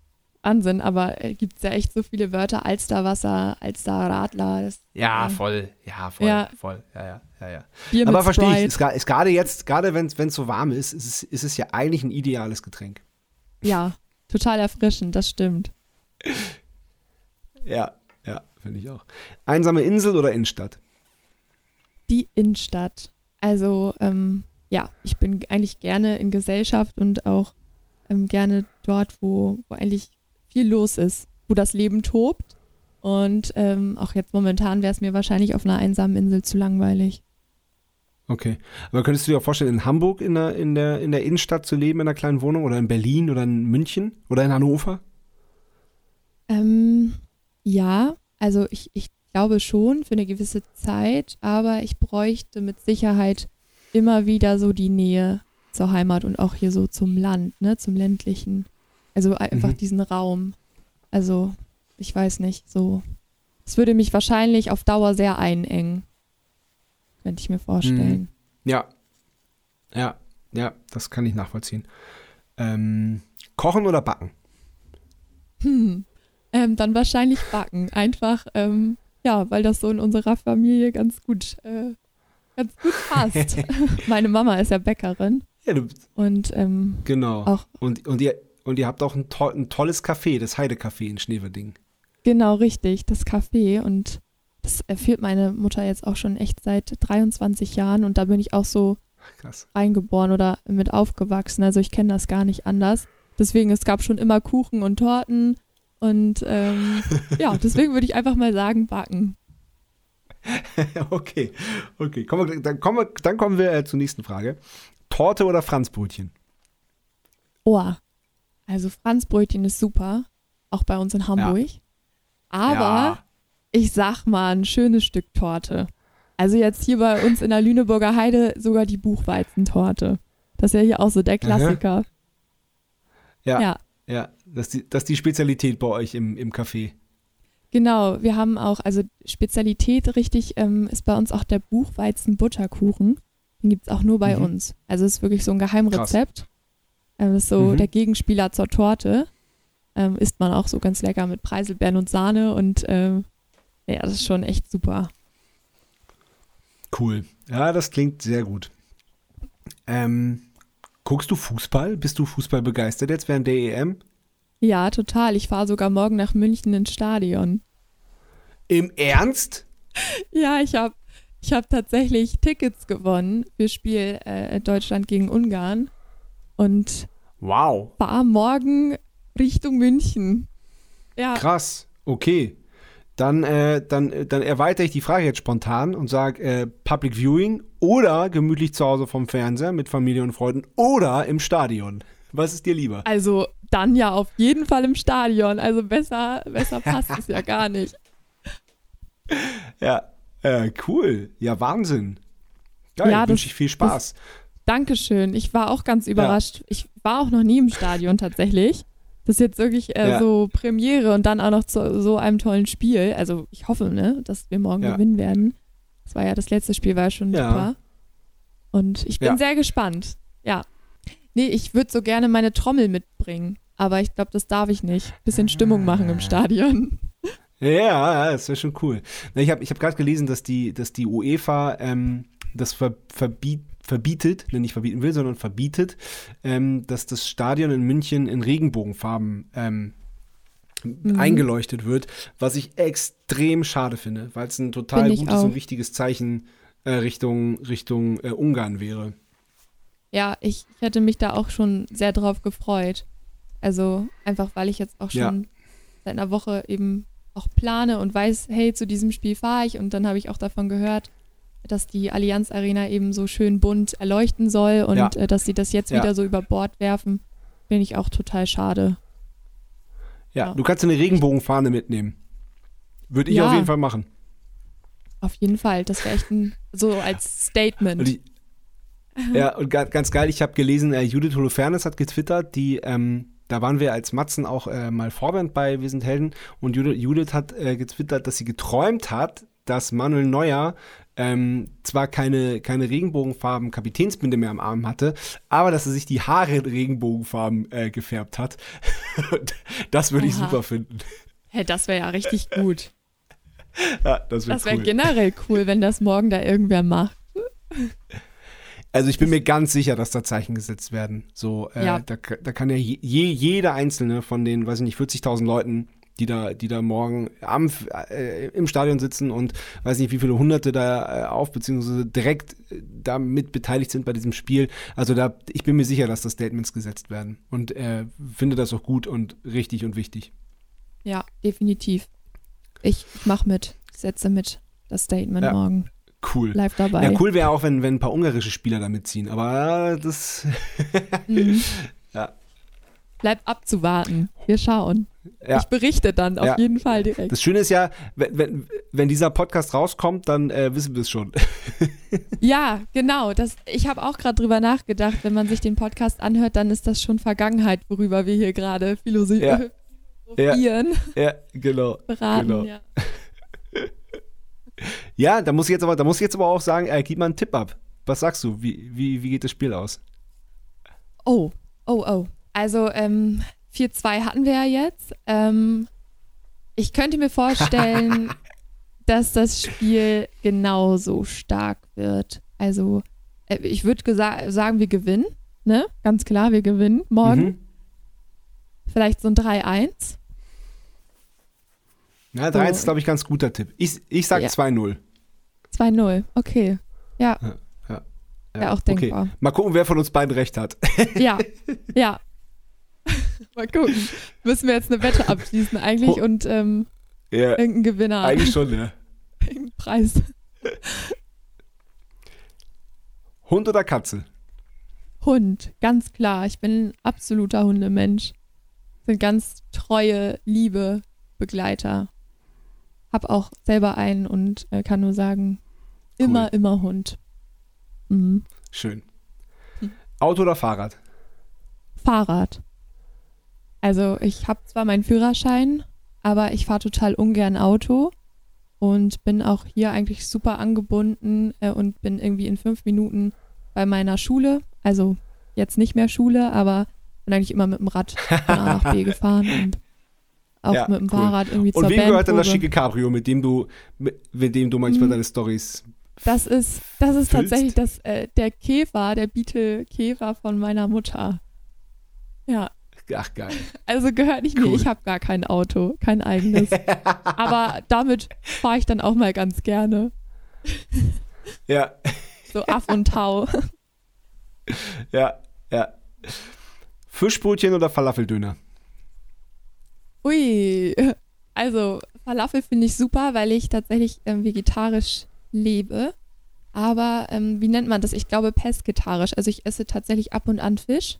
Wahnsinn, aber äh, gibt es ja echt so viele Wörter. Alsterwasser, Alster Radler. Das, Ja, äh, voll. Ja, voll. Ja. Voll. Ja, ja, ja, ja. Bier Aber verstehe ich, gerade jetzt, gerade wenn es so warm ist, ist es, ist es ja eigentlich ein ideales Getränk. Ja, total erfrischend, das stimmt. Ja, ja, finde ich auch. Einsame Insel oder Innenstadt? Die Innenstadt. Also, ähm, ja, ich bin eigentlich gerne in Gesellschaft und auch ähm, gerne dort, wo, wo eigentlich viel los ist, wo das Leben tobt. Und ähm, auch jetzt momentan wäre es mir wahrscheinlich auf einer einsamen Insel zu langweilig. Okay. Aber könntest du dir auch vorstellen, in Hamburg in der, in der, in der Innenstadt zu leben, in einer kleinen Wohnung oder in Berlin oder in München oder in Hannover? Ähm, ja, also ich, ich glaube schon für eine gewisse Zeit, aber ich bräuchte mit Sicherheit immer wieder so die Nähe zur Heimat und auch hier so zum Land, ne, zum ländlichen. Also einfach Mhm. diesen Raum. Also, ich weiß nicht, so. Es würde mich wahrscheinlich auf Dauer sehr einengen. Könnte ich mir vorstellen. Ja. Ja, ja, das kann ich nachvollziehen. Ähm, kochen oder backen? Hm. Ähm, dann wahrscheinlich backen. Einfach, ähm, ja, weil das so in unserer Familie ganz gut, äh, ganz gut passt. Meine Mama ist ja Bäckerin Ja, du, und ähm, genau. auch Und, und, ihr, und ihr habt auch ein, to ein tolles Café, das Heide-Café in Schneverding. genau richtig, das Café und das erfüllt meine Mutter jetzt auch schon echt seit 23 Jahren und da bin ich auch so Krass. reingeboren oder mit aufgewachsen. Also ich kenne das gar nicht anders. Deswegen, es gab schon immer Kuchen und Torten und ähm, ja, deswegen würde ich einfach mal sagen, backen. okay, okay. Kommen wir, dann, kommen wir, dann kommen wir äh, zur nächsten Frage. Torte oder Franzbrötchen? Oh, also Franzbrötchen ist super, auch bei uns in Hamburg. Aber Ja. ich sag mal, ein schönes Stück Torte. Also jetzt hier bei uns in der Lüneburger Heide sogar die Buchweizentorte. Das ist ja hier auch so der Klassiker. Ja, ja. Ja, das, ist die, das ist die Spezialität bei euch im, im Café. genau. Wir haben auch, also Spezialität richtig ähm, ist bei uns auch der Buchweizen-Butterkuchen. Den gibt es auch nur bei Mhm. uns. Also es ist wirklich so ein Geheimrezept. Ähm, ist so Mhm. der Gegenspieler zur Torte. Ähm, isst man auch so ganz lecker mit Preiselbeeren und Sahne und ähm, ja, das ist schon echt super. Cool. Ja, das klingt sehr gut. Ähm, guckst du Fußball? Bist du Fußball begeistert jetzt während der EM? Ja, total. Ich fahre sogar morgen nach München ins Stadion. Im Ernst? Ja, ich habe ich hab tatsächlich Tickets gewonnen für Spiel äh, Deutschland gegen Ungarn und Wow. fahre morgen Richtung München. Ja, Krass. Okay. Dann, äh, dann, äh, dann erweitere ich die Frage jetzt spontan und sage äh, Public Viewing oder gemütlich zu Hause vom Fernseher mit Familie und Freunden oder im Stadion. Was ist dir lieber? also dann ja auf jeden Fall im Stadion. Also besser, besser passt es ja gar nicht. Ja, äh, cool. Ja, Wahnsinn. Geil, Ja, das- wünsche ich viel Spaß. Dankeschön. Ich war auch ganz überrascht. Ich war auch noch nie im Stadion tatsächlich. Das ist jetzt wirklich äh, Ja. so Premiere und dann auch noch zu so einem tollen Spiel. Also ich hoffe, ne, dass wir morgen Ja. gewinnen werden. Das war ja das letzte Spiel, war ja schon Ja. super. Und ich bin Ja. sehr gespannt. Ja. Nee, ich würde so gerne meine Trommel mitbringen. Aber ich glaube, das darf ich nicht. Bisschen Stimmung machen im Stadion. Ja, ja, das wäre schon cool. Ich habe ich hab gerade gelesen, dass die, dass die UEFA ähm, das ver verbiet, verbietet, ne, nicht verbieten will, sondern verbietet, ähm, dass das Stadion in München in Regenbogenfarben ähm, Mhm. eingeleuchtet wird, was ich extrem schade finde, weil es ein total gutes und auch. wichtiges Zeichen äh, Richtung, Richtung äh, Ungarn wäre. Ja, ich, ich hätte mich da auch schon sehr drauf gefreut. Also einfach, weil ich jetzt auch schon Ja. seit einer Woche eben auch plane und weiß, hey, zu diesem Spiel fahre ich. Und dann habe ich auch davon gehört, dass die Allianz Arena eben so schön bunt erleuchten soll und Ja. äh, dass sie das jetzt Ja. wieder so über Bord werfen. Finde ich auch total schade. Ja, Ja. du kannst eine Regenbogenfahne mitnehmen. Würde ich auf jeden Fall machen. Auf jeden Fall. Das wäre echt ein, so als Statement. Und ich, ja, und ga- ganz geil, ich habe gelesen, äh, Judith Holofernes hat getwittert, die, ähm, da waren wir als Matzen auch äh, mal Vorband bei Wir sind Helden und Judith, Judith hat äh, getwittert, dass sie geträumt hat, dass Manuel Neuer ähm, zwar keine, keine Regenbogenfarben Kapitänsbinde mehr am Arm hatte, aber dass er sich die Haare in Regenbogenfarben äh, gefärbt hat. Das würde ich super finden. Hey, das wäre ja richtig gut. Ja, das wäre wäre cool. generell cool, wenn das morgen da irgendwer macht. Also ich bin mir ganz sicher, dass da Zeichen gesetzt werden. So, äh, Ja. da, da kann ja je, jeder einzelne von den, weiß ich nicht, 40.000 Leuten, die da, die da morgen am, äh, im Stadion sitzen und weiß nicht, wie viele Hunderte da äh, auf, beziehungsweise direkt äh, damit beteiligt sind bei diesem Spiel. Also da, ich bin mir sicher, dass da Statements gesetzt werden und äh, finde das auch gut und richtig und wichtig. Ja, definitiv. Ich, ich mach mit, setze mit das Statement Ja. morgen. Cool. Live dabei. Ja, cool wäre auch, wenn, wenn ein paar ungarische Spieler da mitziehen, aber äh, das. Mhm. Bleibt abzuwarten. Wir schauen. Ja. Ich berichte dann auf Ja. jeden Fall direkt. Das Schöne ist ja, wenn, wenn, wenn dieser Podcast rauskommt, dann äh, wissen wir es schon. Ja, genau. Das, ich habe auch gerade drüber nachgedacht, wenn man sich den Podcast anhört, dann ist das schon Vergangenheit, worüber wir hier gerade philosoph Ja. philosophieren, ja, genau. beraten. Genau. Ja. Ja, da muss ich jetzt aber, da muss ich jetzt aber auch sagen, äh, gib mal einen Tipp ab. Was sagst du? Wie, wie, wie geht das Spiel aus? Oh, oh, oh. Also ähm, 4-2 hatten wir ja jetzt. Ähm, ich könnte mir vorstellen, dass das Spiel genauso stark wird. Also äh, ich würde sagen, wir gewinnen. Ne? Ganz klar, wir gewinnen morgen. Mhm. Vielleicht so ein 3-1. Ja, 3 So. ist, glaube ich, ganz guter Tipp. Ich, ich sag Ja. 2-0. 2-0. Okay. Ja, Ja, Wäre auch denkbar. Okay. Mal gucken, wer von uns beiden recht hat. ja, ja. Mal gucken. Müssen wir jetzt eine Wette abschließen eigentlich und ähm, ja, irgendeinen Gewinner, eigentlich schon, ja. irgendeinen Preis. Hund oder Katze? Hund, ganz klar. Ich bin ein absoluter Hundemensch. Sind ganz treue, liebe Begleiter. Hab auch selber einen und äh, kann nur sagen, immer, Cool. immer Hund. Mhm. Schön. Hm. Auto oder Fahrrad? Fahrrad. Also ich habe zwar meinen Führerschein, aber ich fahre total ungern Auto und bin auch hier eigentlich super angebunden äh, und bin irgendwie in fünf Minuten bei meiner Schule. Also jetzt nicht mehr Schule, aber bin eigentlich immer mit dem Rad von A nach B gefahren und auch Ja, mit dem cool. Fahrrad irgendwie Und zur wem gehört denn das schicke Cabrio, mit dem du, mit, mit dem du manchmal Hm. deine Stories. Das ist, das ist Füllst? tatsächlich das, äh, der Käfer, der Beetle Käfer von meiner Mutter. Ja, Ach, geil. Also gehört nicht mir, Cool. ich habe gar kein Auto, kein eigenes. Aber damit fahre ich dann auch mal ganz gerne. Ja, So Aff und Tau. ja, ja. Fischbrötchen oder Falafeldöner? Ui. Also Falafel finde ich super, weil ich tatsächlich ähm, vegetarisch lebe. Aber ähm, wie nennt man das? Ich glaube pesketarisch. Also ich esse tatsächlich ab und an Fisch.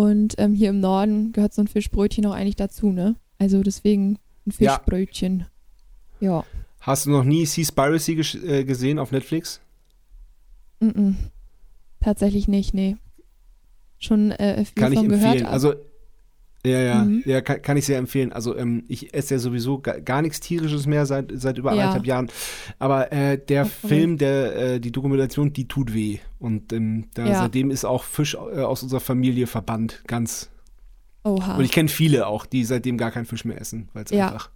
Und ähm, hier im Norden gehört so ein Fischbrötchen auch eigentlich dazu, ne? Also deswegen ein Ja. Fischbrötchen. Ja. Hast du noch nie Seaspiracy äh, gesehen auf Netflix? Mm -mm. Tatsächlich nicht, nee. Schon äh, viel Kann ich empfehlen. gehört. Also, ja, ja, Mhm. ja kann, kann ich sehr empfehlen. Also, ähm, ich esse ja sowieso gar, gar nichts Tierisches mehr seit, seit über Ja. anderthalb Jahren. Aber äh, der verrückt. Film, der, äh, die Dokumentation, die tut weh. Und ähm, da, Ja. seitdem ist auch Fisch äh, aus unserer Familie verbannt. Ganz. Oha. Und ich kenne viele auch, die seitdem gar keinen Fisch mehr essen, weil es Ja. einfach.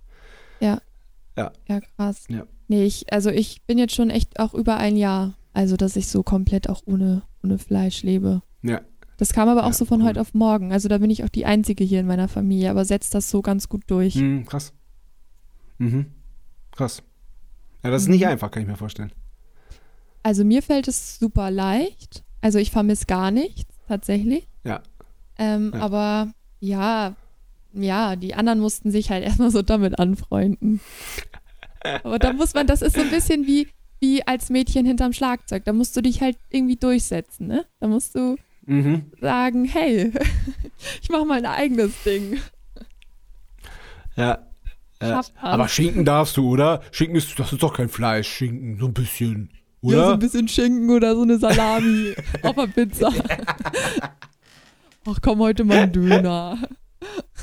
ja, krass. Ja. Nee, ich, also ich bin jetzt schon echt auch über ein Jahr, also dass ich so komplett auch ohne, ohne Fleisch lebe. Ja. Das kam aber auch Ja, so von cool. heute auf morgen. Also da bin ich auch die Einzige hier in meiner Familie, aber setzt das so ganz gut durch. Mhm, krass. Mhm. Krass. Ja, das ist nicht Mhm. einfach, kann ich mir vorstellen. Also mir fällt es super leicht. Also ich vermisse gar nichts, tatsächlich. Ja. Ähm, Ja. Aber ja, ja, die anderen mussten sich halt erstmal so damit anfreunden. Aber da muss man, das ist so ein bisschen wie, wie als Mädchen hinterm Schlagzeug. Da musst du dich halt irgendwie durchsetzen, ne? Da musst du Mhm. sagen, hey, ich mache mein eigenes Ding. Ja. Das. aber Schinken darfst du, oder? Schinken ist, das ist doch kein Fleisch. Schinken, so ein bisschen. Ja, so Oder? ein bisschen Schinken oder so eine Salami auf der Pizza. Ach komm, heute mal ein Döner.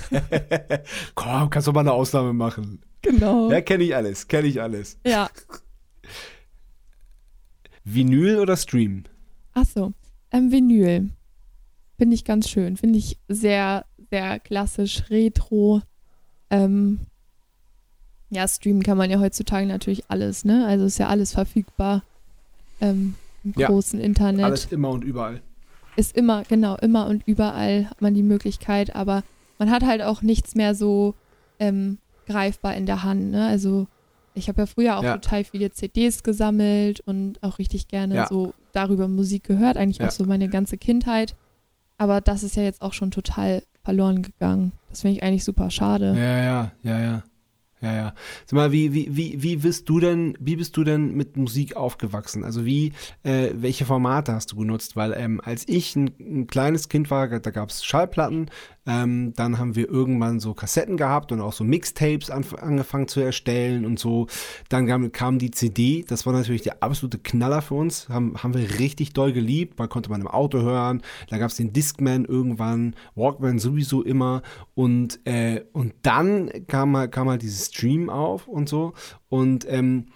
Komm, kannst du mal eine Ausnahme machen. Genau. Ja, kenne ich alles, kenne ich alles. Ja. Vinyl oder Stream? Ach so. Ähm, Vinyl. Finde ich ganz schön. Finde ich sehr, sehr klassisch, retro. Ähm, ja, streamen kann man ja heutzutage natürlich alles, ne? Also ist ja alles verfügbar. Ähm, Im Ja. großen Internet. Alles immer und überall. ist immer, genau, immer und überall hat man die Möglichkeit, aber man hat halt auch nichts mehr so ähm, greifbar in der Hand. Ne? Also ich habe ja früher auch Ja. total viele CDs gesammelt und auch richtig gerne Ja. so darüber Musik gehört, eigentlich Ja. auch so meine ganze Kindheit. Aber das ist ja jetzt auch schon total verloren gegangen. Das finde ich eigentlich super schade. Ja, ja, ja, ja. ja, ja. Sag mal, wie, wie, wie, wie bist du denn, wie bist du denn mit Musik aufgewachsen? Also wie, äh, welche Formate hast du genutzt? Weil ähm, als ich ein, ein, kleines Kind war, da gab es Schallplatten, ähm, dann haben wir irgendwann so Kassetten gehabt und auch so Mixtapes an, angefangen zu erstellen und so. Dann kam, kam, die CD, das war natürlich der absolute Knaller für uns. Haben, haben wir richtig doll geliebt, weil konnte man im Auto hören. Da gab es den Discman irgendwann, Walkman sowieso immer. Und, äh, und dann kam, kam halt dieses Stream auf und so. Und ähm,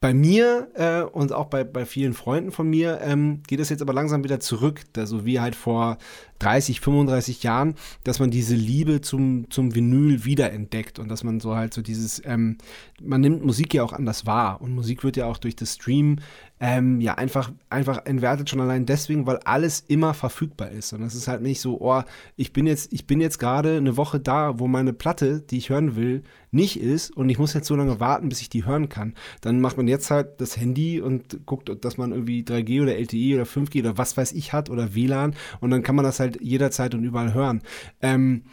bei mir äh, und auch bei, bei vielen Freunden von mir ähm, geht es jetzt aber langsam wieder zurück. Also wie halt vor 30, 35 Jahren, dass man diese Liebe zum, zum Vinyl wiederentdeckt und dass man so halt so dieses, ähm, man nimmt Musik ja auch anders wahr und Musik wird ja auch durch das Stream ähm, ja einfach, einfach entwertet schon allein deswegen, weil alles immer verfügbar ist. Und es ist halt nicht so, oh, ich bin jetzt, ich bin jetzt gerade eine Woche da, wo meine Platte, die ich hören will, nicht ist und ich muss jetzt so lange warten, bis ich die hören kann. Dann macht man jetzt halt das Handy und guckt, dass man irgendwie 3G oder LTE oder 5G oder was weiß ich hat oder WLAN und dann kann man das halt jederzeit und überall hören. Ähm,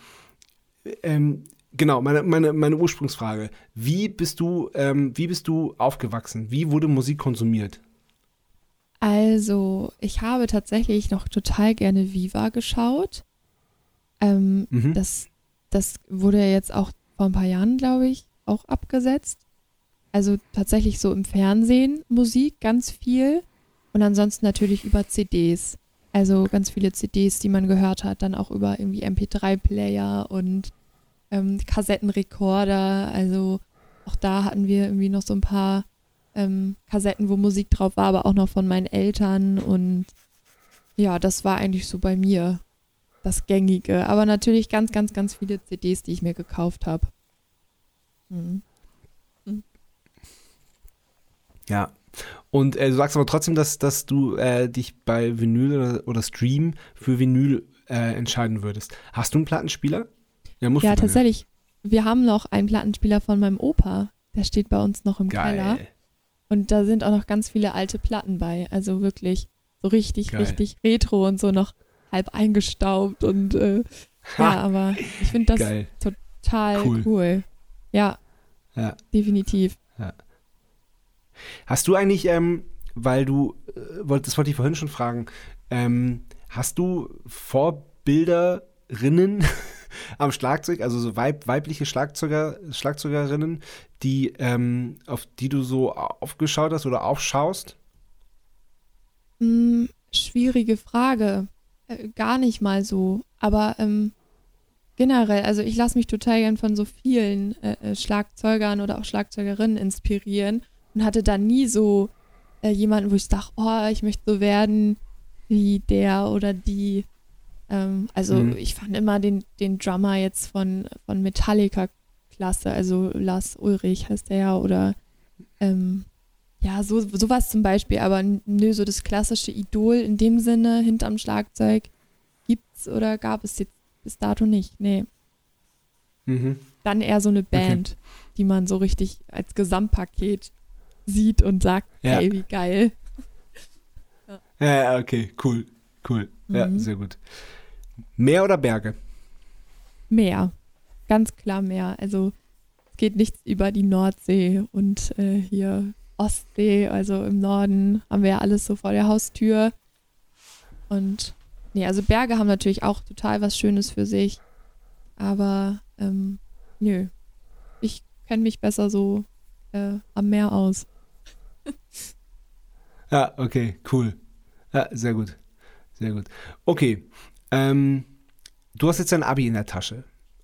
ähm, genau, meine, meine, meine Ursprungsfrage. Wie bist du, ähm, wie bist du aufgewachsen? Wie wurde Musik konsumiert? Also, ich habe tatsächlich noch total gerne Viva geschaut. Ähm, mhm. das, das wurde ja jetzt auch vor ein paar Jahren, glaube ich, auch abgesetzt. Also tatsächlich so im Fernsehen Musik ganz viel und ansonsten natürlich über CDs. Also ganz viele CDs, die man gehört hat, dann auch über irgendwie MP3-Player und ähm, Kassettenrekorder. Also auch da hatten wir irgendwie noch so ein paar ähm, Kassetten, wo Musik drauf war, aber auch noch von meinen Eltern. Und ja, das war eigentlich so bei mir das Gängige. Aber natürlich ganz, ganz, ganz viele CDs, die ich mir gekauft habe. Mhm. Ja. Und äh, du sagst aber trotzdem, dass, dass du äh, dich bei Vinyl oder, oder Stream für Vinyl äh, entscheiden würdest. Hast du einen Plattenspieler? Ja, ja tatsächlich. Ja. Wir haben noch einen Plattenspieler von meinem Opa. Der steht bei uns noch im Geil. Keller. Und da sind auch noch ganz viele alte Platten bei. Also wirklich so richtig, Geil. richtig retro und so noch halb eingestaubt. Und äh, ja, aber ich finde das Geil. total cool. cool. Ja, ja. definitiv. Hast du eigentlich, ähm, weil du, äh, das wollte ich vorhin schon fragen, ähm, hast du Vorbilderinnen am Schlagzeug, also so weib, weibliche Schlagzeuger, Schlagzeugerinnen, die, ähm, auf die du so aufgeschaut hast oder aufschaust? Hm, schwierige Frage. Äh, gar nicht mal so. Aber ähm, generell, also ich lasse mich total gern von so vielen äh, äh, Schlagzeugern oder auch Schlagzeugerinnen inspirieren und hatte da nie so äh, jemanden, wo ich dachte, oh, ich möchte so werden wie der oder die. Ähm, also mhm. ich fand immer den, den Drummer jetzt von, von Metallica klasse, also Lars Ulrich heißt der ja oder ähm, ja, so, sowas zum Beispiel, aber nö, so das klassische Idol in dem Sinne hinterm Schlagzeug gibt's oder gab es jetzt bis dato nicht, nee. Mhm. Dann eher so eine Band, okay. die man so richtig als Gesamtpaket sieht und sagt, ja. hey, wie geil. ja. okay, cool, cool. Mhm. Ja, sehr gut. Meer oder Berge? Meer. Ganz klar Meer. Also es geht nichts über die Nordsee und äh, hier Ostsee, also im Norden haben wir ja alles so vor der Haustür. Und nee, also Berge haben natürlich auch total was Schönes für sich. Aber ähm, nö, ich kenne mich besser so äh, am Meer aus. ja, okay, cool. Ja, sehr gut. Sehr gut. Okay. Ähm, du hast jetzt dein Abi in der Tasche.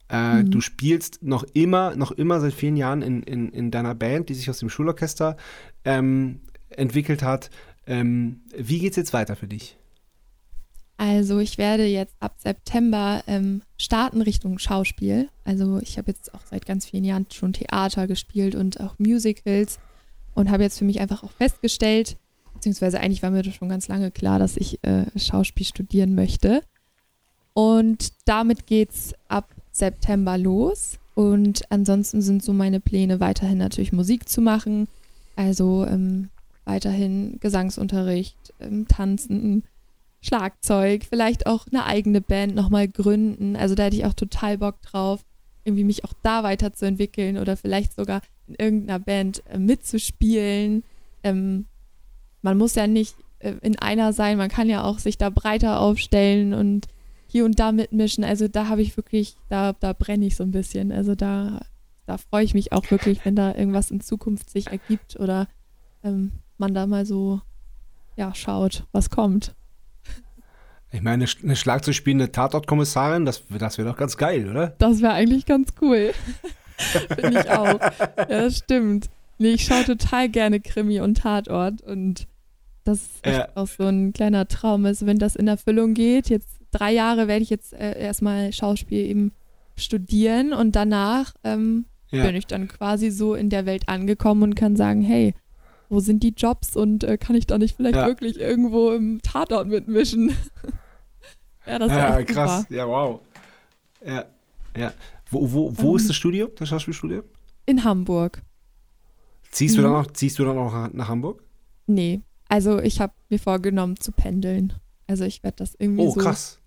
Äh, mhm. Du spielst noch immer, noch immer seit vielen Jahren in, in, in deiner Band, die sich aus dem Schulorchester ähm, entwickelt hat. Ähm, wie geht's jetzt weiter für dich? Also ich werde jetzt ab September ähm, starten Richtung Schauspiel. Also ich habe jetzt auch seit ganz vielen Jahren schon Theater gespielt und auch Musicals und habe jetzt für mich einfach auch festgestellt, beziehungsweise eigentlich war mir das schon ganz lange klar, dass ich äh, Schauspiel studieren möchte. Und damit geht's ab September los. Und ansonsten sind so meine Pläne, weiterhin natürlich Musik zu machen. Also ähm, weiterhin Gesangsunterricht, ähm, Tanzen, Schlagzeug, vielleicht auch eine eigene Band nochmal gründen. Also da hätte ich auch total Bock drauf. irgendwie mich auch da weiterzuentwickeln oder vielleicht sogar in irgendeiner Band äh, mitzuspielen. Ähm, man muss ja nicht äh, in einer sein, man kann ja auch sich da breiter aufstellen und hier und da mitmischen. Also da habe ich wirklich, da, da brenne ich so ein bisschen. Also da, da freue ich mich auch wirklich, wenn da irgendwas in Zukunft sich ergibt oder ähm, man da mal so ja, schaut, was kommt. Ich meine, eine Schlagzeug spielende Tatortkommissarin, das, das wäre doch ganz geil, oder? Das wäre eigentlich ganz cool. Finde ich auch. Ja, das stimmt. Nee, ich schaue total gerne Krimi und Tatort und das ist ja. auch so ein kleiner Traum ist, wenn das in Erfüllung geht. Jetzt drei Jahre werde ich jetzt äh, erstmal Schauspiel eben studieren und danach ähm, ja. bin ich dann quasi so in der Welt angekommen und kann sagen, hey, wo sind die Jobs und äh, kann ich da nicht vielleicht ja. wirklich irgendwo im Tatort mitmischen? Ja, das ja, echt krass. Super. Ja, wow. Ja, ja. Wo, wo, wo um, ist ähm. das Studio, das Schauspielstudio? In Hamburg. Ziehst, mhm. du dann auch, ziehst du dann auch nach Hamburg? Nee. Also ich habe mir vorgenommen zu pendeln. Also ich werde das irgendwie oh, so krass.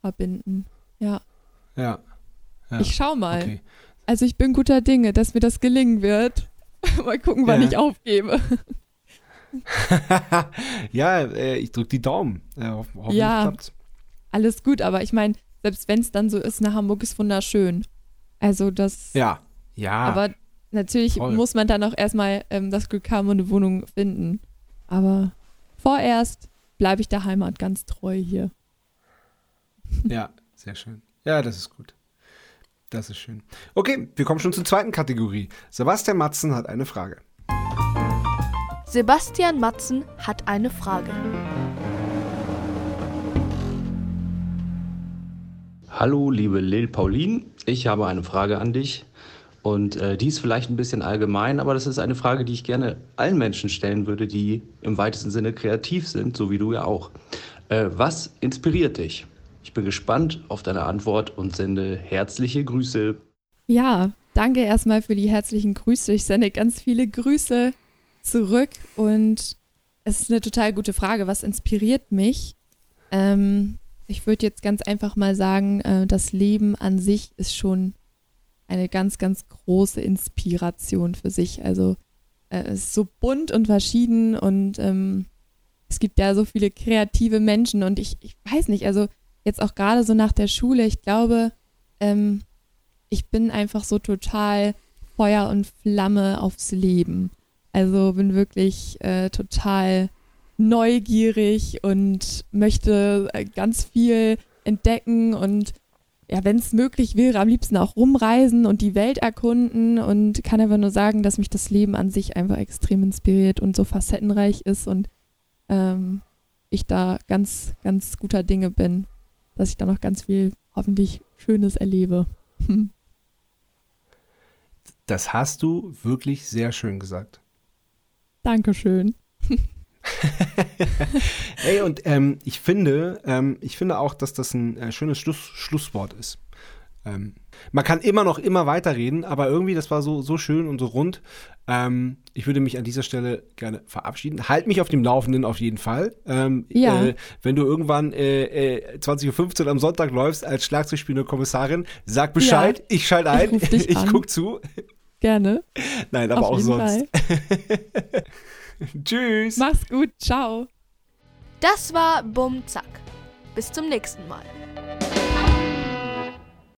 verbinden. Ja. Ja. ja. Ich schau mal. Okay. Also ich bin guter Dinge, dass mir das gelingen wird. mal gucken, wann ja. ich aufgebe. ja, äh, ich drücke die Daumen. Äh, hoff, hoffentlich ja. klappt's alles gut, aber ich meine, selbst wenn es dann so ist, nach Hamburg ist wunderschön. Also das. Ja, ja. Aber natürlich voll. muss man dann auch erstmal ähm, das Glück haben und eine Wohnung finden. Aber vorerst bleibe ich der Heimat ganz treu hier. Ja, sehr schön. Ja, das ist gut. Das ist schön. Okay, wir kommen schon zur zweiten Kategorie. Sebastian Matzen hat eine Frage. Sebastian Matzen hat eine Frage. Hallo, liebe Lil Pauline. Ich habe eine Frage an dich. Und äh, die ist vielleicht ein bisschen allgemein, aber das ist eine Frage, die ich gerne allen Menschen stellen würde, die im weitesten Sinne kreativ sind, so wie du ja auch. Äh, was inspiriert dich? Ich bin gespannt auf deine Antwort und sende herzliche Grüße. Ja, danke erstmal für die herzlichen Grüße. Ich sende ganz viele Grüße zurück und es ist eine total gute Frage. Was inspiriert mich? Ähm, ich würde jetzt ganz einfach mal sagen, äh, das Leben an sich ist schon eine ganz, ganz große Inspiration für sich. Also äh, es ist so bunt und verschieden und ähm, es gibt ja so viele kreative Menschen und ich, ich weiß nicht, also jetzt auch gerade so nach der Schule, ich glaube, ähm, ich bin einfach so total Feuer und Flamme aufs Leben. Also bin wirklich äh, total neugierig und möchte äh, ganz viel entdecken und ja, wenn es möglich wäre, am liebsten auch rumreisen und die Welt erkunden und kann einfach nur sagen, dass mich das Leben an sich einfach extrem inspiriert und so facettenreich ist und ähm, ich da ganz, ganz guter Dinge bin, dass ich da noch ganz viel hoffentlich Schönes erlebe. das hast du wirklich sehr schön gesagt. Dankeschön. Ey, und ähm, ich finde, ähm, ich finde auch, dass das ein äh, schönes Schluss, Schlusswort ist. Ähm, man kann immer noch immer weiterreden, aber irgendwie, das war so, so schön und so rund. Ähm, ich würde mich an dieser Stelle gerne verabschieden. Halt mich auf dem Laufenden auf jeden Fall. Ähm, ja. Äh, wenn du irgendwann äh, äh, 20.15 Uhr am Sonntag läufst als Schlagzeugspielende Kommissarin, sag Bescheid, ja. ich schalte ein, ich, ich guck zu. Gerne. Nein, aber auf auch sonst. Tschüss. Mach's gut. Ciao. Das war Bum Zack. Bis zum nächsten Mal.